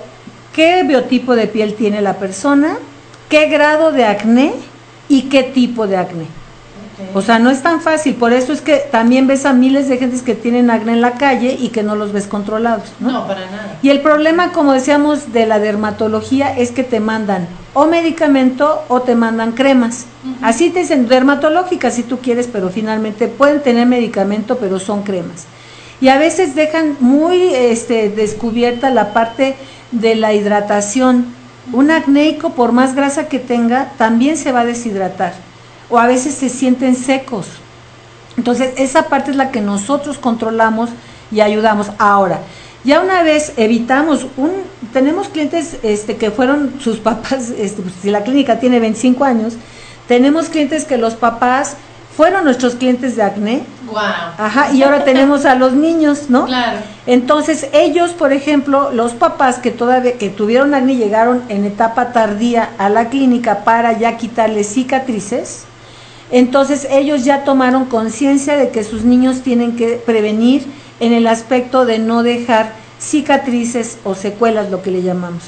qué biotipo de piel tiene la persona, qué grado de acné y qué tipo de acné. O sea, no es tan fácil, por eso es que también ves a miles de gentes que tienen acné en la calle y que no los ves controlados, ¿no? no, para nada. Y el problema, como decíamos, de la dermatología es que te mandan o medicamento o te mandan cremas. Así te dicen dermatológica si tú quieres, pero finalmente pueden tener medicamento, pero son cremas. Y a veces dejan muy este, descubierta la parte de la hidratación. Un acnéico, por más grasa que tenga, también se va a deshidratar. O a veces se sienten secos. Entonces, esa parte es la que nosotros controlamos y ayudamos. Ahora, ya una vez evitamos un tenemos clientes este que fueron sus papás, este, pues, si la clínica tiene 25 años, tenemos clientes que los papás fueron nuestros clientes de acné. Wow. Ajá, y ahora tenemos a los niños, ¿no? Claro. Entonces, ellos, por ejemplo, los papás que todavía que tuvieron acné llegaron en etapa tardía a la clínica para ya quitarles cicatrices. Entonces, ellos ya tomaron conciencia de que sus niños tienen que prevenir en el aspecto de no dejar cicatrices o secuelas, lo que le llamamos.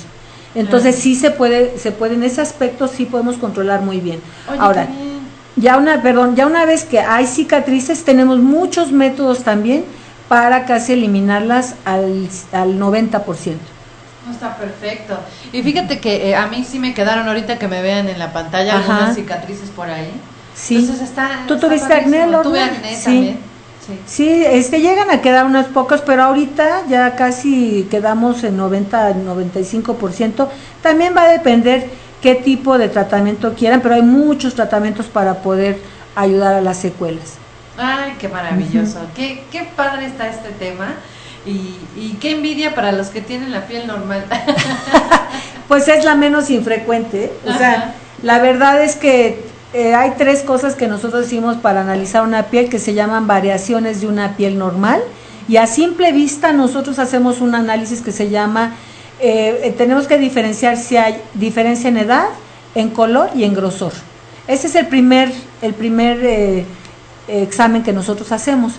Entonces, Ah. sí se puede se puede en ese aspecto sí podemos controlar muy bien. Oye, Ahora, bien. ya una, perdón, ya una vez que hay cicatrices, tenemos muchos métodos también para casi eliminarlas al, al 90%. No está perfecto. Y fíjate que eh, a mí sí me quedaron ahorita que me vean en la pantalla Ajá. algunas cicatrices por ahí. Sí. Entonces está. ¿Tú está tuviste acné, Lorna? Tuve acné Sí. también. Sí. Sí, este, llegan a quedar unos pocos, pero ahorita ya casi quedamos en 90, 95%. También va a depender qué tipo de tratamiento quieran, pero hay muchos tratamientos para poder ayudar a las secuelas. Ay, qué maravilloso. qué, qué padre está este tema. Y, y, qué envidia para los que tienen la piel normal. pues es la menos infrecuente. O sea, la verdad es que eh, hay tres cosas que nosotros decimos para analizar una piel que se llaman variaciones de una piel normal. Y a simple vista nosotros hacemos un análisis que se llama, eh, eh, tenemos que diferenciar si hay diferencia en edad, en color y en grosor. Ese es el primer, el primer examen que nosotros hacemos.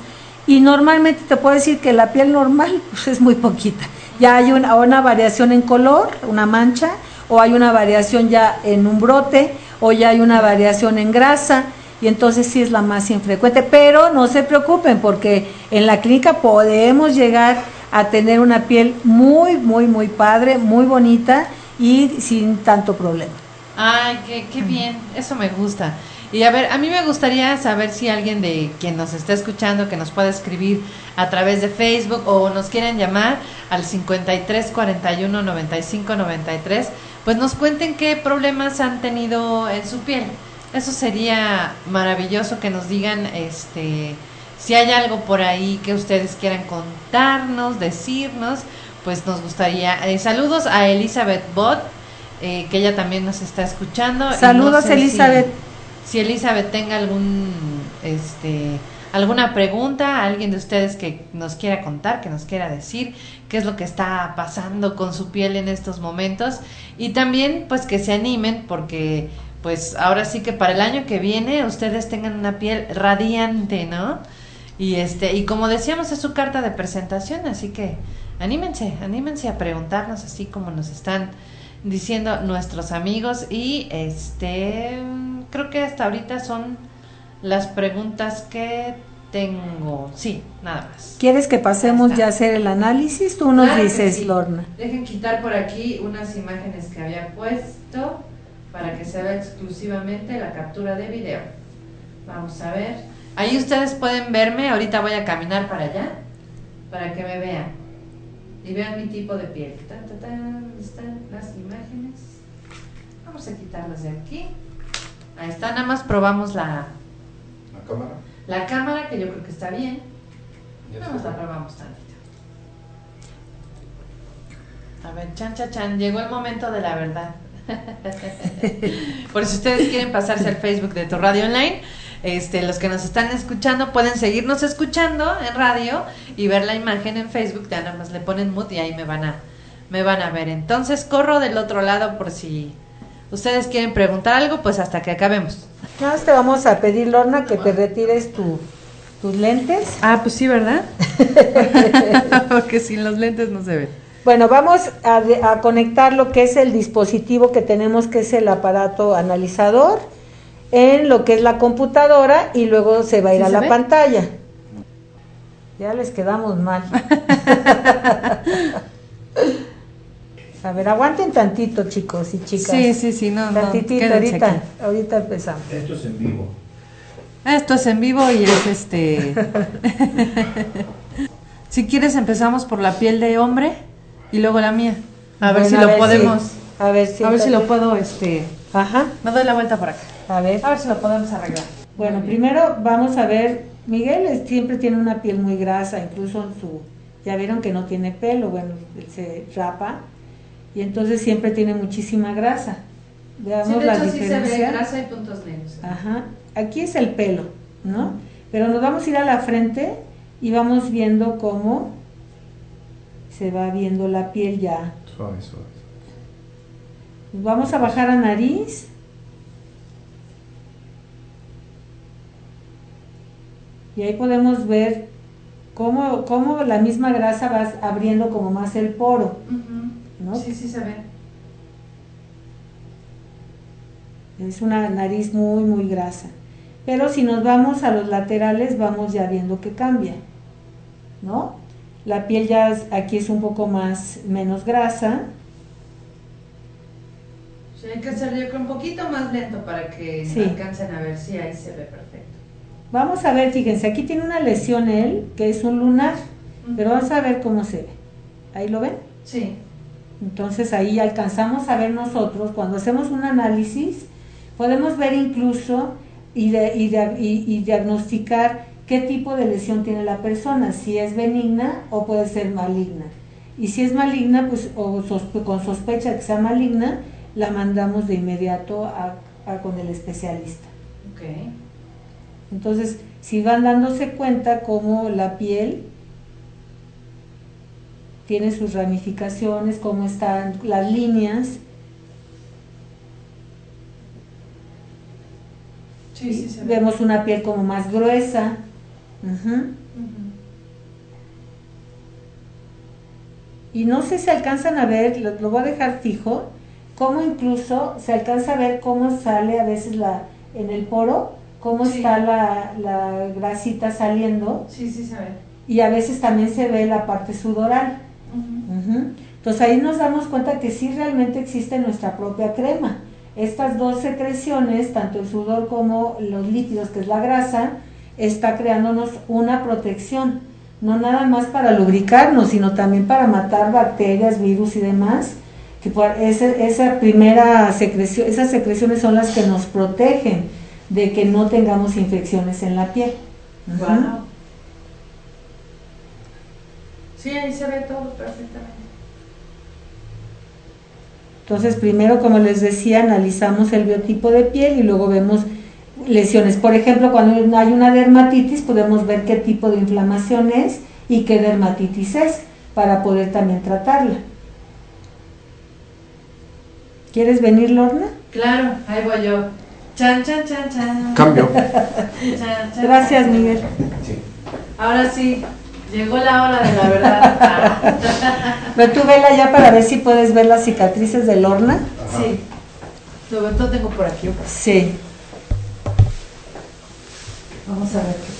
Y normalmente te puedo decir que la piel normal pues, es muy poquita. Ya hay una, una variación en color, una mancha, o hay una variación ya en un brote, o ya hay una variación en grasa, y entonces sí es la más infrecuente. Pero no se preocupen, porque en la clínica podemos llegar a tener una piel muy, muy, muy padre, muy bonita y sin tanto problema. Ay, qué, qué bien, eso me gusta. Y a ver, a mí me gustaría saber si alguien de quien nos está escuchando, que nos pueda escribir a través de Facebook o nos quieren llamar al 53 41 95 93, pues nos cuenten qué problemas han tenido en su piel. Eso sería maravilloso que nos digan este si hay algo por ahí que ustedes quieran contarnos, decirnos, pues nos gustaría. Eh, saludos a Elizabeth Bot, eh, que ella también nos está escuchando. Saludos, Elizabeth si Elizabeth tenga algún este alguna pregunta, alguien de ustedes que nos quiera contar, que nos quiera decir qué es lo que está pasando con su piel en estos momentos y también pues que se animen porque pues ahora sí que para el año que viene ustedes tengan una piel radiante, ¿no? Y este y como decíamos es su carta de presentación, así que anímense, anímense a preguntarnos así como nos están diciendo nuestros amigos. Y este creo que hasta ahorita son las preguntas que tengo. Sí, nada más. ¿Quieres que pasemos ya a hacer el análisis? Tú nos dices, Lorna. Dejen quitar por aquí unas imágenes que había puesto para que se vea exclusivamente la captura de video. Vamos a ver. Ahí ustedes pueden verme. Ahorita voy a caminar para allá para que me vean y vean mi tipo de piel. ¿Dónde están las imágenes? Vamos a quitarlas de aquí. Ahí está, nada más probamos la... ¿La cámara? La cámara, que yo creo que está bien. Más la probamos tantito. A ver, chan, chan, chan, llegó el momento de la verdad. Por si ustedes quieren pasarse al Facebook de tu radio online, este, los que nos están escuchando pueden seguirnos escuchando en radio y ver la imagen en Facebook, ya nada más le ponen mood y ahí me van a, me van a ver. Entonces corro del otro lado por si ustedes quieren preguntar algo, pues hasta que acabemos. Te vamos a pedir, Lorna, que te retires tu, tus lentes. Ah, pues sí, ¿verdad? Porque sin los lentes no se ve. Bueno, vamos a, a, conectar lo que es el dispositivo que tenemos, que es el aparato analizador, en lo que es la computadora y luego se va a ir a la pantalla. Ya les quedamos mal. A ver, aguanten tantito, chicos y chicas. Sí, sí, sí, no, Tantitito, ahorita, ahorita empezamos. Esto es en vivo. Esto es en vivo y es este. si quieres, empezamos por la piel de hombre y luego la mía. A ver si lo podemos. A ver si. A ver si lo puedo, este. Ajá. Me doy la vuelta por acá. A ver. A ver si lo podemos arreglar. Bueno, primero vamos a ver. Miguel siempre tiene una piel muy grasa, incluso en su. Ya vieron que no tiene pelo, bueno, se rapa y entonces siempre tiene muchísima grasa. Veamos sí, la diferencia. Sí se ve grasa y puntos negros. Ajá. Aquí es el pelo, ¿no? Pero nos vamos a ir a la frente y vamos viendo cómo se va viendo la piel ya. Suave, suave. Vamos a bajar a nariz. Y ahí podemos ver cómo, cómo la misma grasa va abriendo como más el poro. Sí, sí se ve. Es una nariz muy, muy grasa. Pero si nos vamos a los laterales, vamos ya viendo que cambia, ¿no? La piel ya aquí es un poco más, menos grasa. Sí, hay que hacerlo un poquito más lento para que alcancen a ver si ahí se ve perfecto. Vamos a ver, fíjense, aquí tiene una lesión él, que es un lunar, pero vamos a ver cómo se ve. ¿Ahí lo ven? Sí. Entonces ahí alcanzamos a ver nosotros, cuando hacemos un análisis, podemos ver incluso y, y, diagnosticar qué tipo de lesión tiene la persona, si es benigna o puede ser maligna. Y si es maligna, pues o sospe- con sospecha de que sea maligna, la mandamos de inmediato a, a con el especialista. Ok. Entonces, si van dándose cuenta cómo la piel tiene sus ramificaciones, cómo están las líneas, Sí, sí, vemos una piel como más gruesa. Ujú. Y no sé si alcanzan a ver, lo, lo voy a dejar fijo, cómo incluso se alcanza a ver cómo sale a veces la en el poro, cómo está la, la grasita saliendo Sí, sí se ve. y a veces también se ve la parte sudoral. Entonces ahí nos damos cuenta que sí realmente existe nuestra propia crema. Estas dos secreciones, tanto el sudor como los lípidos, que es la grasa, está creándonos una protección, no nada más para lubricarnos, sino también para matar bacterias, virus y demás. Que esa primera secreción, esas secreciones son las que nos protegen de que no tengamos infecciones en la piel. Sí, ahí se ve todo perfectamente. Entonces, primero, como les decía, analizamos el biotipo de piel y luego vemos lesiones. Por ejemplo, cuando hay una dermatitis, podemos ver qué tipo de inflamación es y qué dermatitis es para poder también tratarla. ¿Quieres venir, Lorna? Claro, ahí voy yo. Chan, chan, chan, chan. Cambio. Chan, chan, Gracias. Miguel. Sí. Ahora sí, llegó la hora de la verdad. Pero tú vela ya para ver si puedes ver las cicatrices de Lorna. Ajá. sí. Todo tengo por aquí. Sí. Vamos a ver qué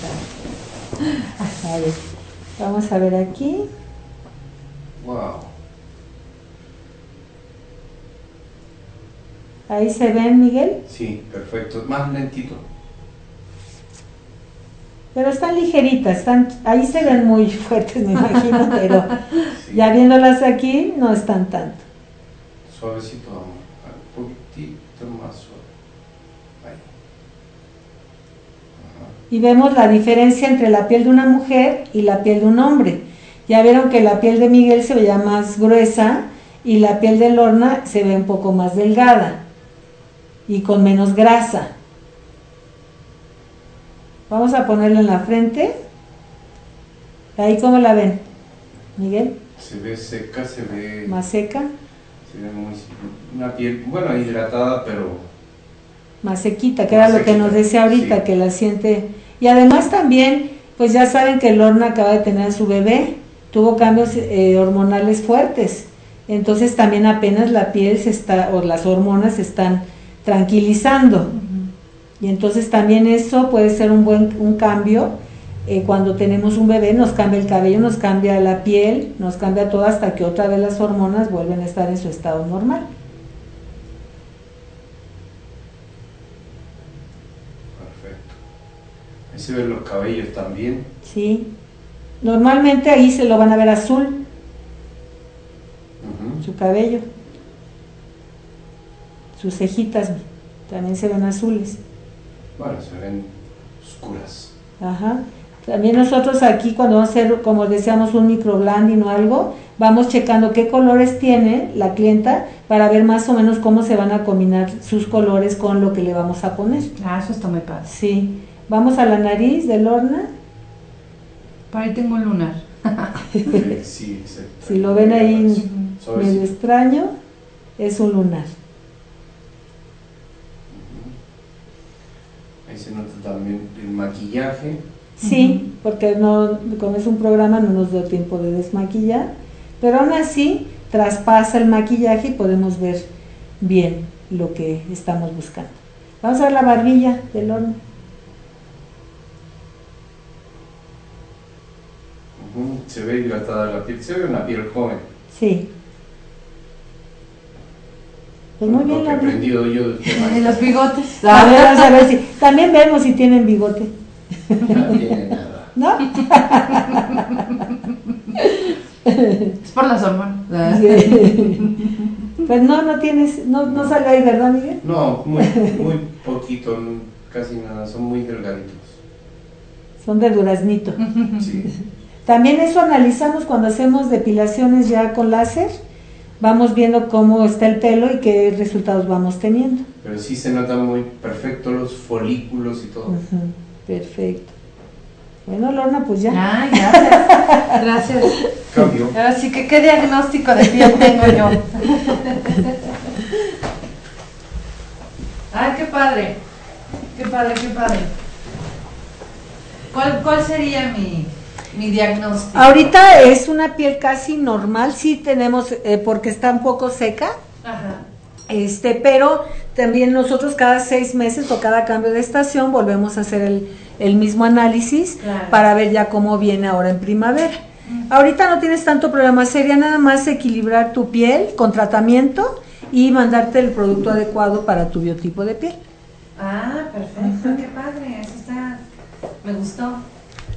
tal. A ver, vamos a ver aquí. Wow. Ahí se ven, Miguel. Sí, perfecto. Más lentito. Pero están ligeritas, están, ahí se ven muy fuertes, me imagino, pero Sí. ya viéndolas aquí no están tanto. Suavecito, amor. Un poquitito más suave. Y vemos la diferencia entre la piel de una mujer y la piel de un hombre. Ya vieron que la piel de Miguel se veía más gruesa y la piel de Lorna se ve un poco más delgada y con menos grasa. Vamos a ponerla en la frente. Ahí cómo la ven, Miguel, Se ve seca, se ve. más seca, Se ve muy. Una piel, bueno, hidratada, pero. más sequita, que era lo que nos decía ahorita, sí. que la siente. Y además también, pues ya saben que Lorna acaba de tener a su bebé, tuvo cambios eh, hormonales fuertes. Entonces también apenas la piel se está, o las hormonas se están tranquilizando. Y entonces también eso puede ser un buen un cambio. eh, cuando tenemos un bebé nos cambia el cabello, nos cambia la piel, nos cambia todo hasta que otra vez las hormonas vuelven a estar en su estado normal. Perfecto. Ahí se ven los cabellos también. ¿sí? Normalmente ahí se lo van a ver azul, su cabello. Sus cejitas también se ven azules. Bueno, se ven oscuras. Ajá. También nosotros aquí cuando vamos a hacer, como decíamos, un microblending o algo, vamos checando qué colores tiene la clienta para ver más o menos cómo se van a combinar sus colores con lo que le vamos a poner. Ah, eso está muy padre. Sí. Vamos a la nariz de Lorna. Ahí tengo un lunar. Sí, sí, exacto. Si lo ven ahí medio extraño, es un lunar. Ujú. Ahí se nota también el maquillaje. Sí, porque no, como es un programa no nos dio tiempo de desmaquillar, pero aún así traspasa el maquillaje y podemos ver bien lo que estamos buscando. Vamos a ver la barbilla del horno. Se ve hidratada la piel. Se ve una piel joven. Sí. Pues muy bien, Lo que he Lorna. aprendido yo de Y los bigotes. A ver, vamos a ver si. También vemos si tienen bigote. No tiene nada. ¿No? Es por las hormonas. Sí. Pues no, no tienes, no, no sale ahí, ¿verdad, Miguel? No, muy, muy poquito, casi nada. Son muy delgaditos. Son de duraznito. Sí. También eso analizamos cuando hacemos depilaciones ya con láser. Vamos viendo cómo está el pelo y qué resultados vamos teniendo. Pero sí se nota muy perfecto los folículos y todo. Perfecto. Bueno, Lorna, pues ya. Ay, gracias. Gracias. Cambio. Ahora sí que qué diagnóstico de piel tengo yo. Ay, qué padre. Qué padre, qué padre. ¿Cuál, cuál sería mi, mi diagnóstico? Ahorita es una piel casi normal, sí tenemos, eh, porque está un poco seca, Ajá. este, pero también nosotros cada seis meses o cada cambio de estación volvemos a hacer el, el mismo análisis Claro. para ver ya cómo viene ahora en primavera. Ahorita no tienes tanto problema, sería nada más equilibrar tu piel con tratamiento y mandarte el producto adecuado para tu biotipo de piel. Ah, perfecto, qué padre, eso está, me gustó.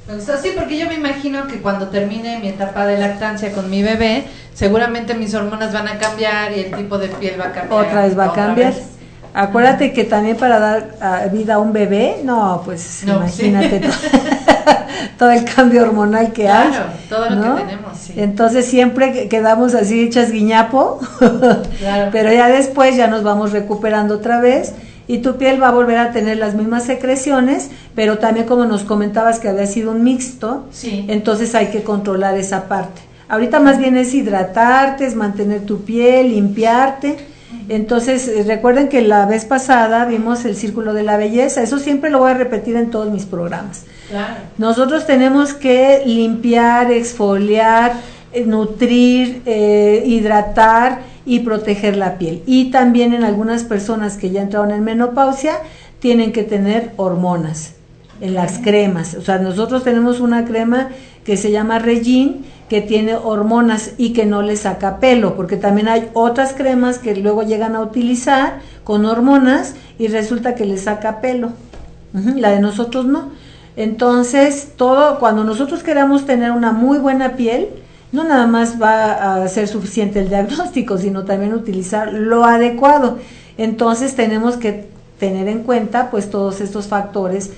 Me sí, porque yo me imagino que cuando termine mi etapa de lactancia con mi bebé, seguramente mis hormonas van a cambiar y el tipo de piel va a cambiar. Otra vez va a cambiar. vez. Acuérdate que también para dar ah, vida a un bebé, no, pues No, imagínate sí. todo, todo el cambio hormonal que hay. Claro, todo lo ¿no? que tenemos, sí. Entonces siempre que- quedamos así hechas guiñapo, Claro. pero ya después ya nos vamos recuperando otra vez y tu piel va a volver a tener las mismas secreciones, pero también como nos comentabas que había sido un mixto, Sí. entonces hay que controlar esa parte. Ahorita más bien es hidratarte, es mantener tu piel, limpiarte. Entonces, eh, recuerden que la vez pasada vimos el círculo de la belleza, eso siempre lo voy a repetir en todos mis programas. Claro. Nosotros tenemos que limpiar, exfoliar, eh, nutrir, eh, hidratar y proteger la piel. Y también en algunas personas que ya entraron en menopausia tienen que tener hormonas en las cremas. O sea, nosotros tenemos una crema que se llama Regin que tiene hormonas y que no le saca pelo, porque también hay otras cremas que luego llegan a utilizar con hormonas y resulta que le saca pelo. La de nosotros no. Entonces, todo, cuando nosotros queramos tener una muy buena piel, no nada más va a ser suficiente el diagnóstico, sino también utilizar lo adecuado. Entonces, tenemos que tener en cuenta pues todos estos factores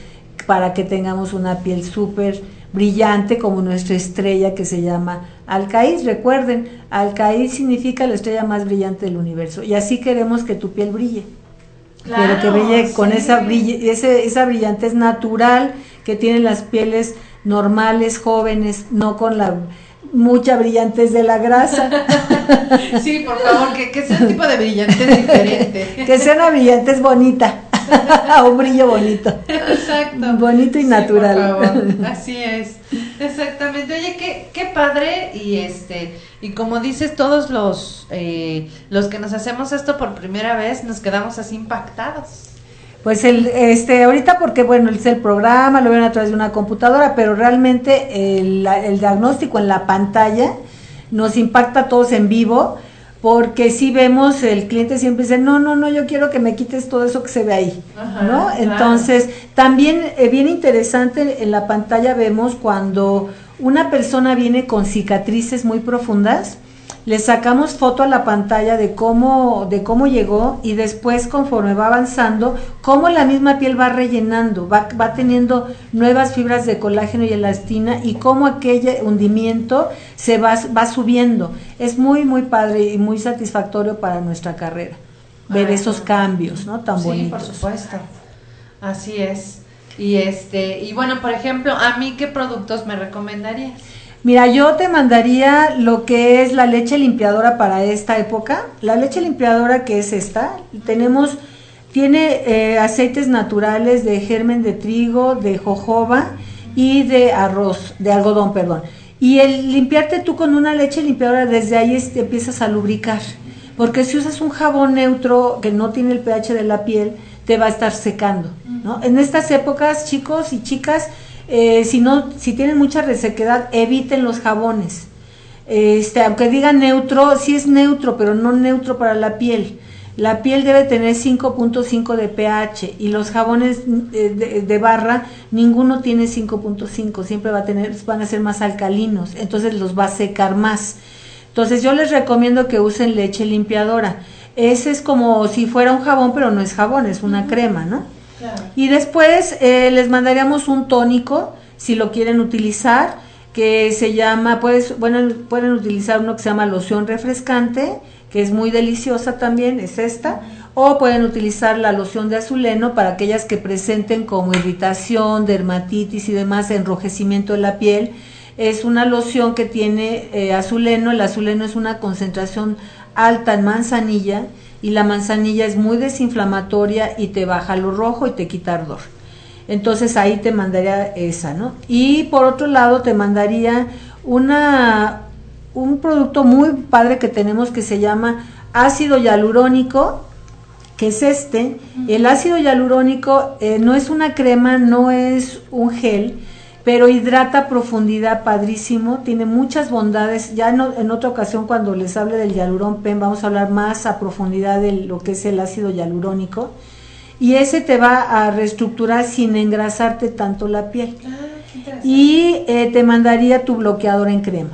para que tengamos una piel súper brillante como nuestra estrella que se llama Alcaíz. Recuerden, Alcaíz significa la estrella más brillante del universo y así queremos que tu piel brille pero que Claro, brille con esa brille, ese, esa brillantez natural que tienen las pieles normales, jóvenes, no con la mucha brillantez de la grasa, Sí, por favor, que, que sea un tipo de brillantez diferente. que sea una brillantez bonita, un brillo bonito. Exacto. Bonito y Sí, natural. por favor. Así es. Exactamente. Oye, qué, qué padre y este y como dices todos los eh, los que nos hacemos esto por primera vez nos quedamos así impactados. Pues el, este, ahorita porque bueno, es el programa, lo ven a través de una computadora, pero realmente el, el diagnóstico en la pantalla nos impacta a todos en vivo, porque si vemos, el cliente siempre dice, no, no, no, yo quiero que me quites todo eso que se ve ahí, Ajá, ¿no? claro. Entonces, también eh, bien interesante, en la pantalla vemos cuando una persona viene con cicatrices muy profundas, le sacamos foto a la pantalla de cómo, de cómo llegó y después conforme va avanzando, cómo la misma piel va rellenando, va, va teniendo nuevas fibras de colágeno y elastina y cómo aquel hundimiento se va, va subiendo. Es muy, muy padre y muy satisfactorio para nuestra carrera ver esos cambios, ¿no? Tan sí, bonitos. por supuesto. Así es. Y este y bueno, por ejemplo, a mí qué productos me recomendarías? Mira, yo te mandaría lo que es la leche limpiadora para esta época. La leche limpiadora que es esta, tenemos, tiene eh, aceites naturales de germen de trigo, de jojoba y de arroz, de algodón, perdón. Y el limpiarte tú con una leche limpiadora, desde ahí te empiezas a lubricar. Porque si usas un jabón neutro que no tiene el pH de la piel, te va a estar secando. ¿no? En estas épocas, chicos y chicas, eh, si no, si tienen mucha resequedad, eviten los jabones. Este, aunque diga neutro, sí es neutro, pero no neutro para la piel. La piel debe tener 5.5 de pH y los jabones eh, de, de barra ninguno tiene 5.5, siempre va a tener van a ser más alcalinos, entonces los va a secar más. Entonces yo les recomiendo que usen leche limpiadora. Ese es como si fuera un jabón, pero no es jabón, es una crema, ¿no? Y después eh, les mandaríamos un tónico si lo quieren utilizar, que se llama, pues, bueno, pueden utilizar uno que se llama loción refrescante, que es muy deliciosa también, es esta, o pueden utilizar la loción de azuleno para aquellas que presenten como irritación, dermatitis y demás, enrojecimiento de la piel. Es una loción que tiene eh, azuleno, el azuleno es una concentración alta en manzanilla y la manzanilla es muy desinflamatoria y te baja lo rojo y te quita ardor. Entonces ahí te mandaría esa, ¿no? Y por otro lado te mandaría una, un producto muy padre que tenemos que se llama ácido hialurónico, que es este. El ácido hialurónico eh, no es una crema, no es un gel, pero hidrata profundidad padrísimo, tiene muchas bondades. Ya en otra ocasión cuando les hable del hialurón pen vamos a hablar más a profundidad de lo que es el ácido hialurónico y ese te va a reestructurar sin engrasarte tanto la piel. Ah, y eh, te mandaría tu bloqueador en crema.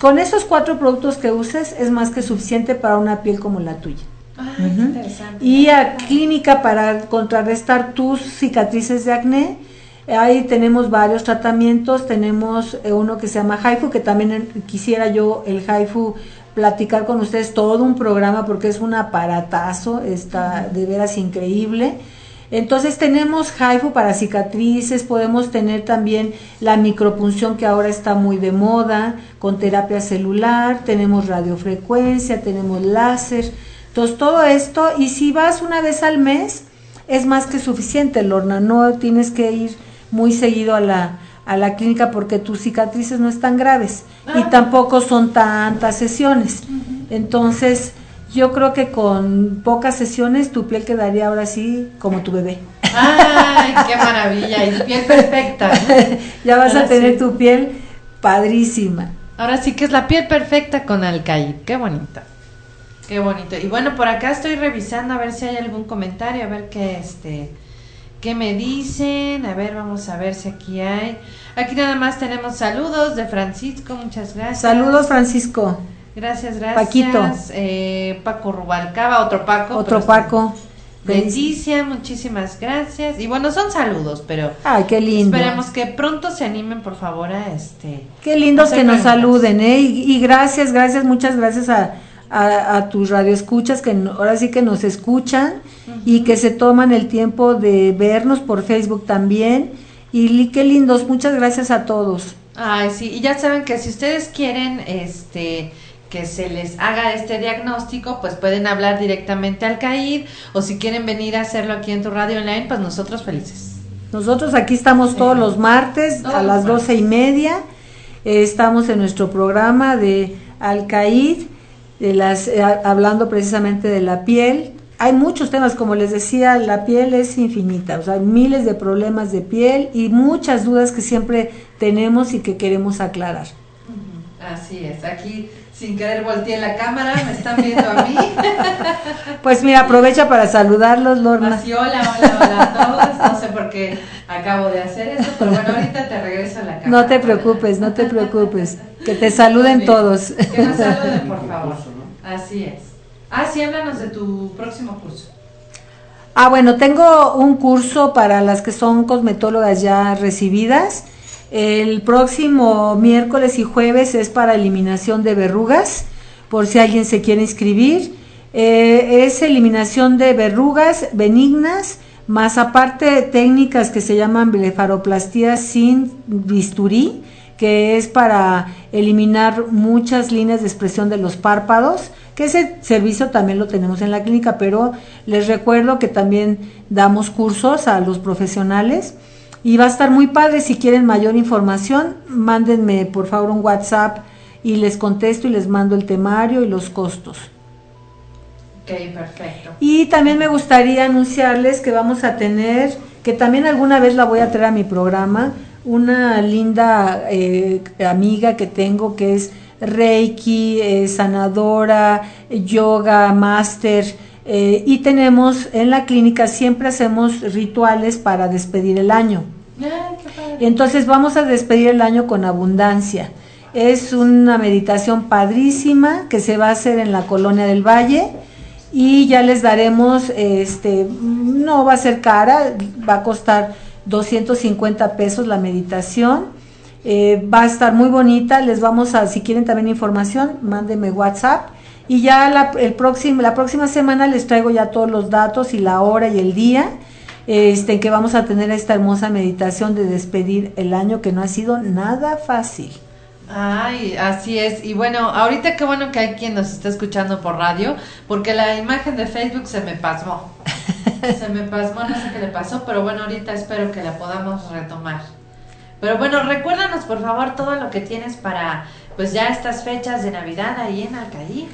Con esos cuatro productos que uses es más que suficiente para una piel como la tuya. Ah. Y a clínica para contrarrestar tus cicatrices de acné. Ahí tenemos varios tratamientos, tenemos eh, uno que se llama Haifu, que también quisiera yo el Haifu platicar con ustedes. Todo un programa porque es un aparatazo, está de veras increíble. Entonces tenemos Haifu para cicatrices, podemos tener también la micropunción que ahora está muy de moda, con terapia celular, tenemos radiofrecuencia, tenemos láser. Entonces todo esto, y si vas una vez al mes, es más que suficiente, Lorna, no tienes que ir muy seguido a la, a la clínica porque tus cicatrices no están graves y ah. tampoco son tantas sesiones. Entonces, yo creo que con pocas sesiones tu piel quedaría ahora sí como tu bebé. ¡Ay, qué maravilla! Y piel perfecta. ya vas a tener tu piel padrísima. Ahora sí que es la piel perfecta con Alcaid. Qué bonito. Qué bonito. Y bueno, por acá estoy revisando a ver si hay algún comentario, a ver qué este ¿Qué me dicen? A ver, vamos a ver si aquí hay. Aquí nada más tenemos saludos de Francisco, muchas gracias. Saludos, Francisco. Gracias, gracias. Paquito. Eh, Paco Rubalcaba, otro Paco. Otro Paco. Leticia, muchísimas gracias. Y bueno, son saludos, pero. Ay, qué lindo. Esperemos que pronto se animen, por favor, a este. Qué lindos que nos saluden, ¿eh? Y, gracias, gracias, muchas gracias a, a, a tus radioescuchas que ahora sí que nos escuchan y que se toman el tiempo de vernos por Facebook también. Y qué lindos, muchas gracias a todos. Ay, sí, y ya saben que si ustedes quieren este que se les haga este diagnóstico, pues pueden hablar directamente al CAID o si quieren venir a hacerlo aquí en tu radio online, pues nosotros felices. Nosotros aquí estamos todos los martes a las doce y media. estamos en nuestro programa de Alcaid, de las, eh, hablando precisamente de la piel, hay muchos temas, como les decía, la piel es infinita, o sea, hay miles de problemas de piel y muchas dudas que siempre tenemos y que queremos aclarar. Así es, aquí sin querer volteé la cámara, me están viendo a mí. Pues mira, aprovecha para saludarlos, Lorna. Así, hola, hola, hola a todos, no sé por qué acabo de hacer eso, pero bueno, ahorita te regreso a la cámara. No te preocupes, no te preocupes, que te saluden todos. Que nos saluden, por favor. Así es. Ah, sí, háblanos de tu próximo curso. Ah, bueno, tengo un curso para las que son cosmetólogas ya recibidas. El próximo miércoles y jueves es para eliminación de verrugas, por si alguien se quiere inscribir. Eh, es eliminación de verrugas benignas, más aparte técnicas que se llaman blefaroplastia sin bisturí, que es para eliminar muchas líneas de expresión de los párpados que ese servicio también lo tenemos en la clínica, pero les recuerdo que también damos cursos a los profesionales y va a estar muy padre. Si quieren mayor información, mándenme por favor un WhatsApp y les contesto y les mando el temario y los costos. Ok, perfecto. Y también me gustaría anunciarles que vamos a tener, que también alguna vez la voy a traer a mi programa, una linda eh, amiga que tengo que es Reiki, eh, sanadora, yoga, máster. Eh, y tenemos en la clínica siempre hacemos rituales para despedir el año. Entonces vamos a despedir el año con abundancia. Es una meditación padrísima que se va a hacer en la colonia del Valle y ya les daremos, este, no va a ser cara, va a costar 250 pesos la meditación. Eh, va a estar muy bonita, les vamos a, si quieren también información, mándenme WhatsApp. Y ya la, el próximo, la próxima semana les traigo ya todos los datos y la hora y el día este, que vamos a tener esta hermosa meditación de despedir el año que no ha sido nada fácil. Ay, así es. Y bueno, ahorita qué bueno que hay quien nos está escuchando por radio, porque la imagen de Facebook se me pasmó. se me pasmó, no sé qué le pasó, pero bueno, ahorita espero que la podamos retomar. Pero bueno, recuérdanos por favor todo lo que tienes para pues ya estas fechas de Navidad ahí en Alcaí.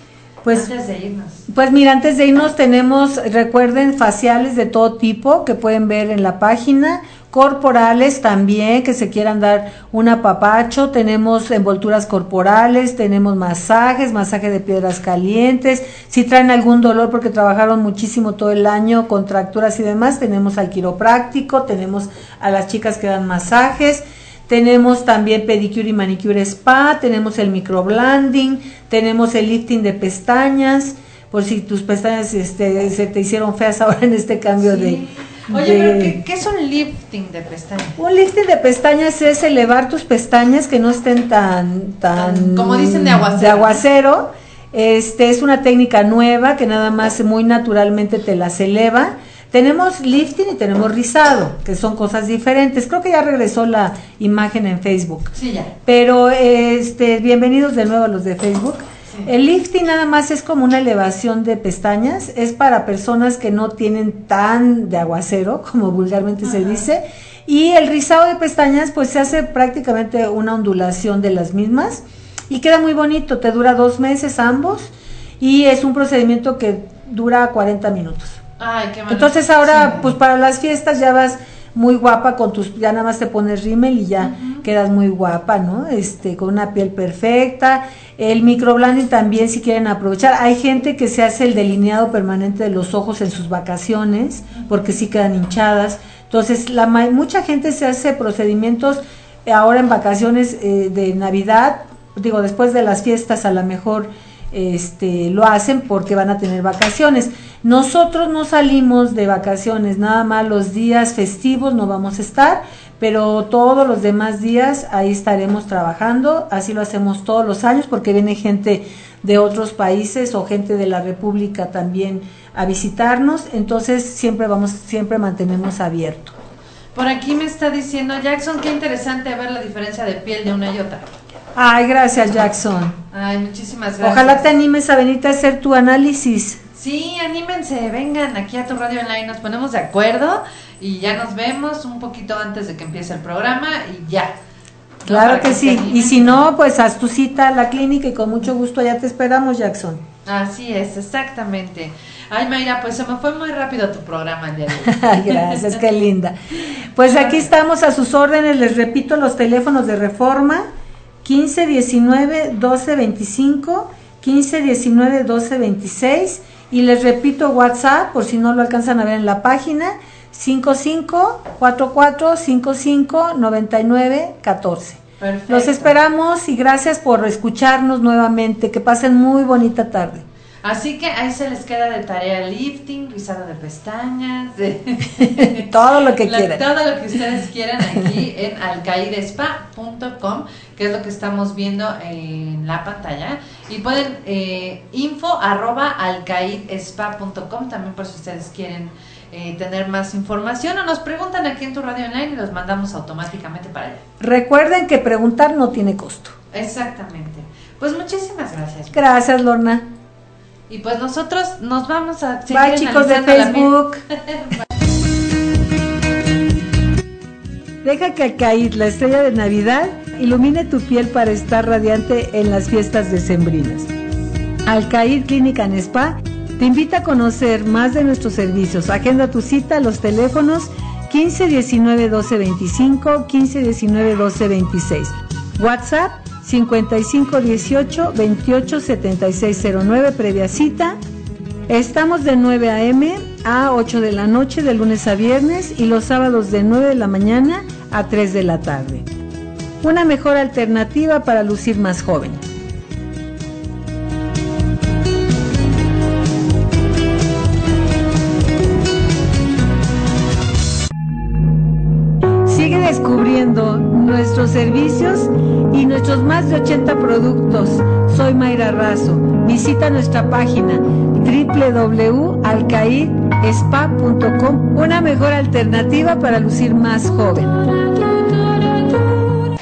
Pues, antes de irnos. Pues mira, antes de irnos tenemos, recuerden, faciales de todo tipo que pueden ver en la página, corporales también, que se quieran dar un apapacho, tenemos envolturas corporales, tenemos masajes, masaje de piedras calientes, si traen algún dolor porque trabajaron muchísimo todo el año, contracturas y demás, tenemos al quiropráctico, tenemos a las chicas que dan masajes, tenemos también pedicure y manicure spa, tenemos el microblending, tenemos el lifting de pestañas, por si tus pestañas este, se te hicieron feas ahora en este cambio de... Oye, pero ¿qué, ¿qué, es un lifting de pestañas? Un lifting de pestañas es elevar tus pestañas que no estén tan... tan Como dicen de aguacero. De aguacero. Este, es una técnica nueva que nada más muy naturalmente te las eleva tenemos lifting y tenemos rizado, que son cosas diferentes. Creo que ya regresó la imagen en Facebook. Sí, ya. Pero este, bienvenidos de nuevo a los de Facebook. El lifting nada más es como una elevación de pestañas, es para personas que no tienen tan de aguacero, como vulgarmente se dice, y el rizado de pestañas pues se hace prácticamente una ondulación de las mismas y queda muy bonito, te dura dos meses ambos y es un procedimiento que dura 40 minutos. Entonces ahora, pues para las fiestas ya vas muy guapa con tus, ya nada más te pones rímel y ya quedas muy guapa, ¿no? Este, con una piel perfecta. El microblending también si quieren aprovechar. Hay gente que se hace el delineado permanente de los ojos en sus vacaciones, porque sí quedan hinchadas. Entonces, la mucha gente se hace procedimientos ahora en vacaciones eh, de Navidad, digo, después de las fiestas a lo mejor este, lo hacen porque van a tener vacaciones. Nosotros no salimos de vacaciones, nada más los días festivos no vamos a estar, pero todos los demás días ahí estaremos trabajando, así lo hacemos todos los años porque viene gente de otros países o gente de la República también a visitarnos, entonces siempre vamos, siempre mantenemos abierto. Por aquí me está diciendo Jackson, qué interesante ver la diferencia de piel de una y otra. Ay, gracias Jackson. Ay, muchísimas gracias. Ojalá te animes a venirte a hacer tu análisis. Sí, anímense, vengan aquí a tu radio online, nos ponemos de acuerdo y ya nos vemos un poquito antes de que empiece el programa y ya. Claro que, sí, y si no, pues haz tu cita a la clínica y con mucho gusto ya te esperamos, Jackson. Así es, exactamente. Ay, Mayra, pues se me fue muy rápido tu programa el Gracias, qué linda. Pues aquí estamos a sus órdenes, les repito los teléfonos de reforma, 15 19 12 25, 15 19 12 26 y les repito WhatsApp, por si no lo alcanzan a ver en la página, 5544559914. Perfecto. Los esperamos y gracias por escucharnos nuevamente. Que pasen muy bonita tarde. Así que ahí se les queda de tarea lifting, rizado de pestañas, de todo lo que quieran. Todo lo que ustedes quieran aquí en alcaidespa.com, que es lo que estamos viendo en la pantalla. Y pueden eh, info arroba alcaidespa.com también por si ustedes quieren eh, tener más información o nos preguntan aquí en tu radio online y los mandamos automáticamente para allá. Recuerden que preguntar no tiene costo. Exactamente. Pues muchísimas gracias. Gracias, Lorna. Y pues nosotros nos vamos a seguir Bye, chicos de Facebook. Deja que Alcaid, la estrella de Navidad, ilumine tu piel para estar radiante en las fiestas decembrinas. Alcaid Clínica en Spa te invita a conocer más de nuestros servicios. Agenda tu cita a los teléfonos 15 19 12 25, 15 19 12 26. WhatsApp 5518 28 7609 previa cita. Estamos de 9 a.m. a 8 de la noche de lunes a viernes y los sábados de 9 de la mañana a 3 de la tarde. Una mejor alternativa para lucir más joven. nuestros servicios y nuestros más de 80 productos. Soy Mayra Razo. Visita nuestra página www.alcaidespa.com, una mejor alternativa para lucir más joven.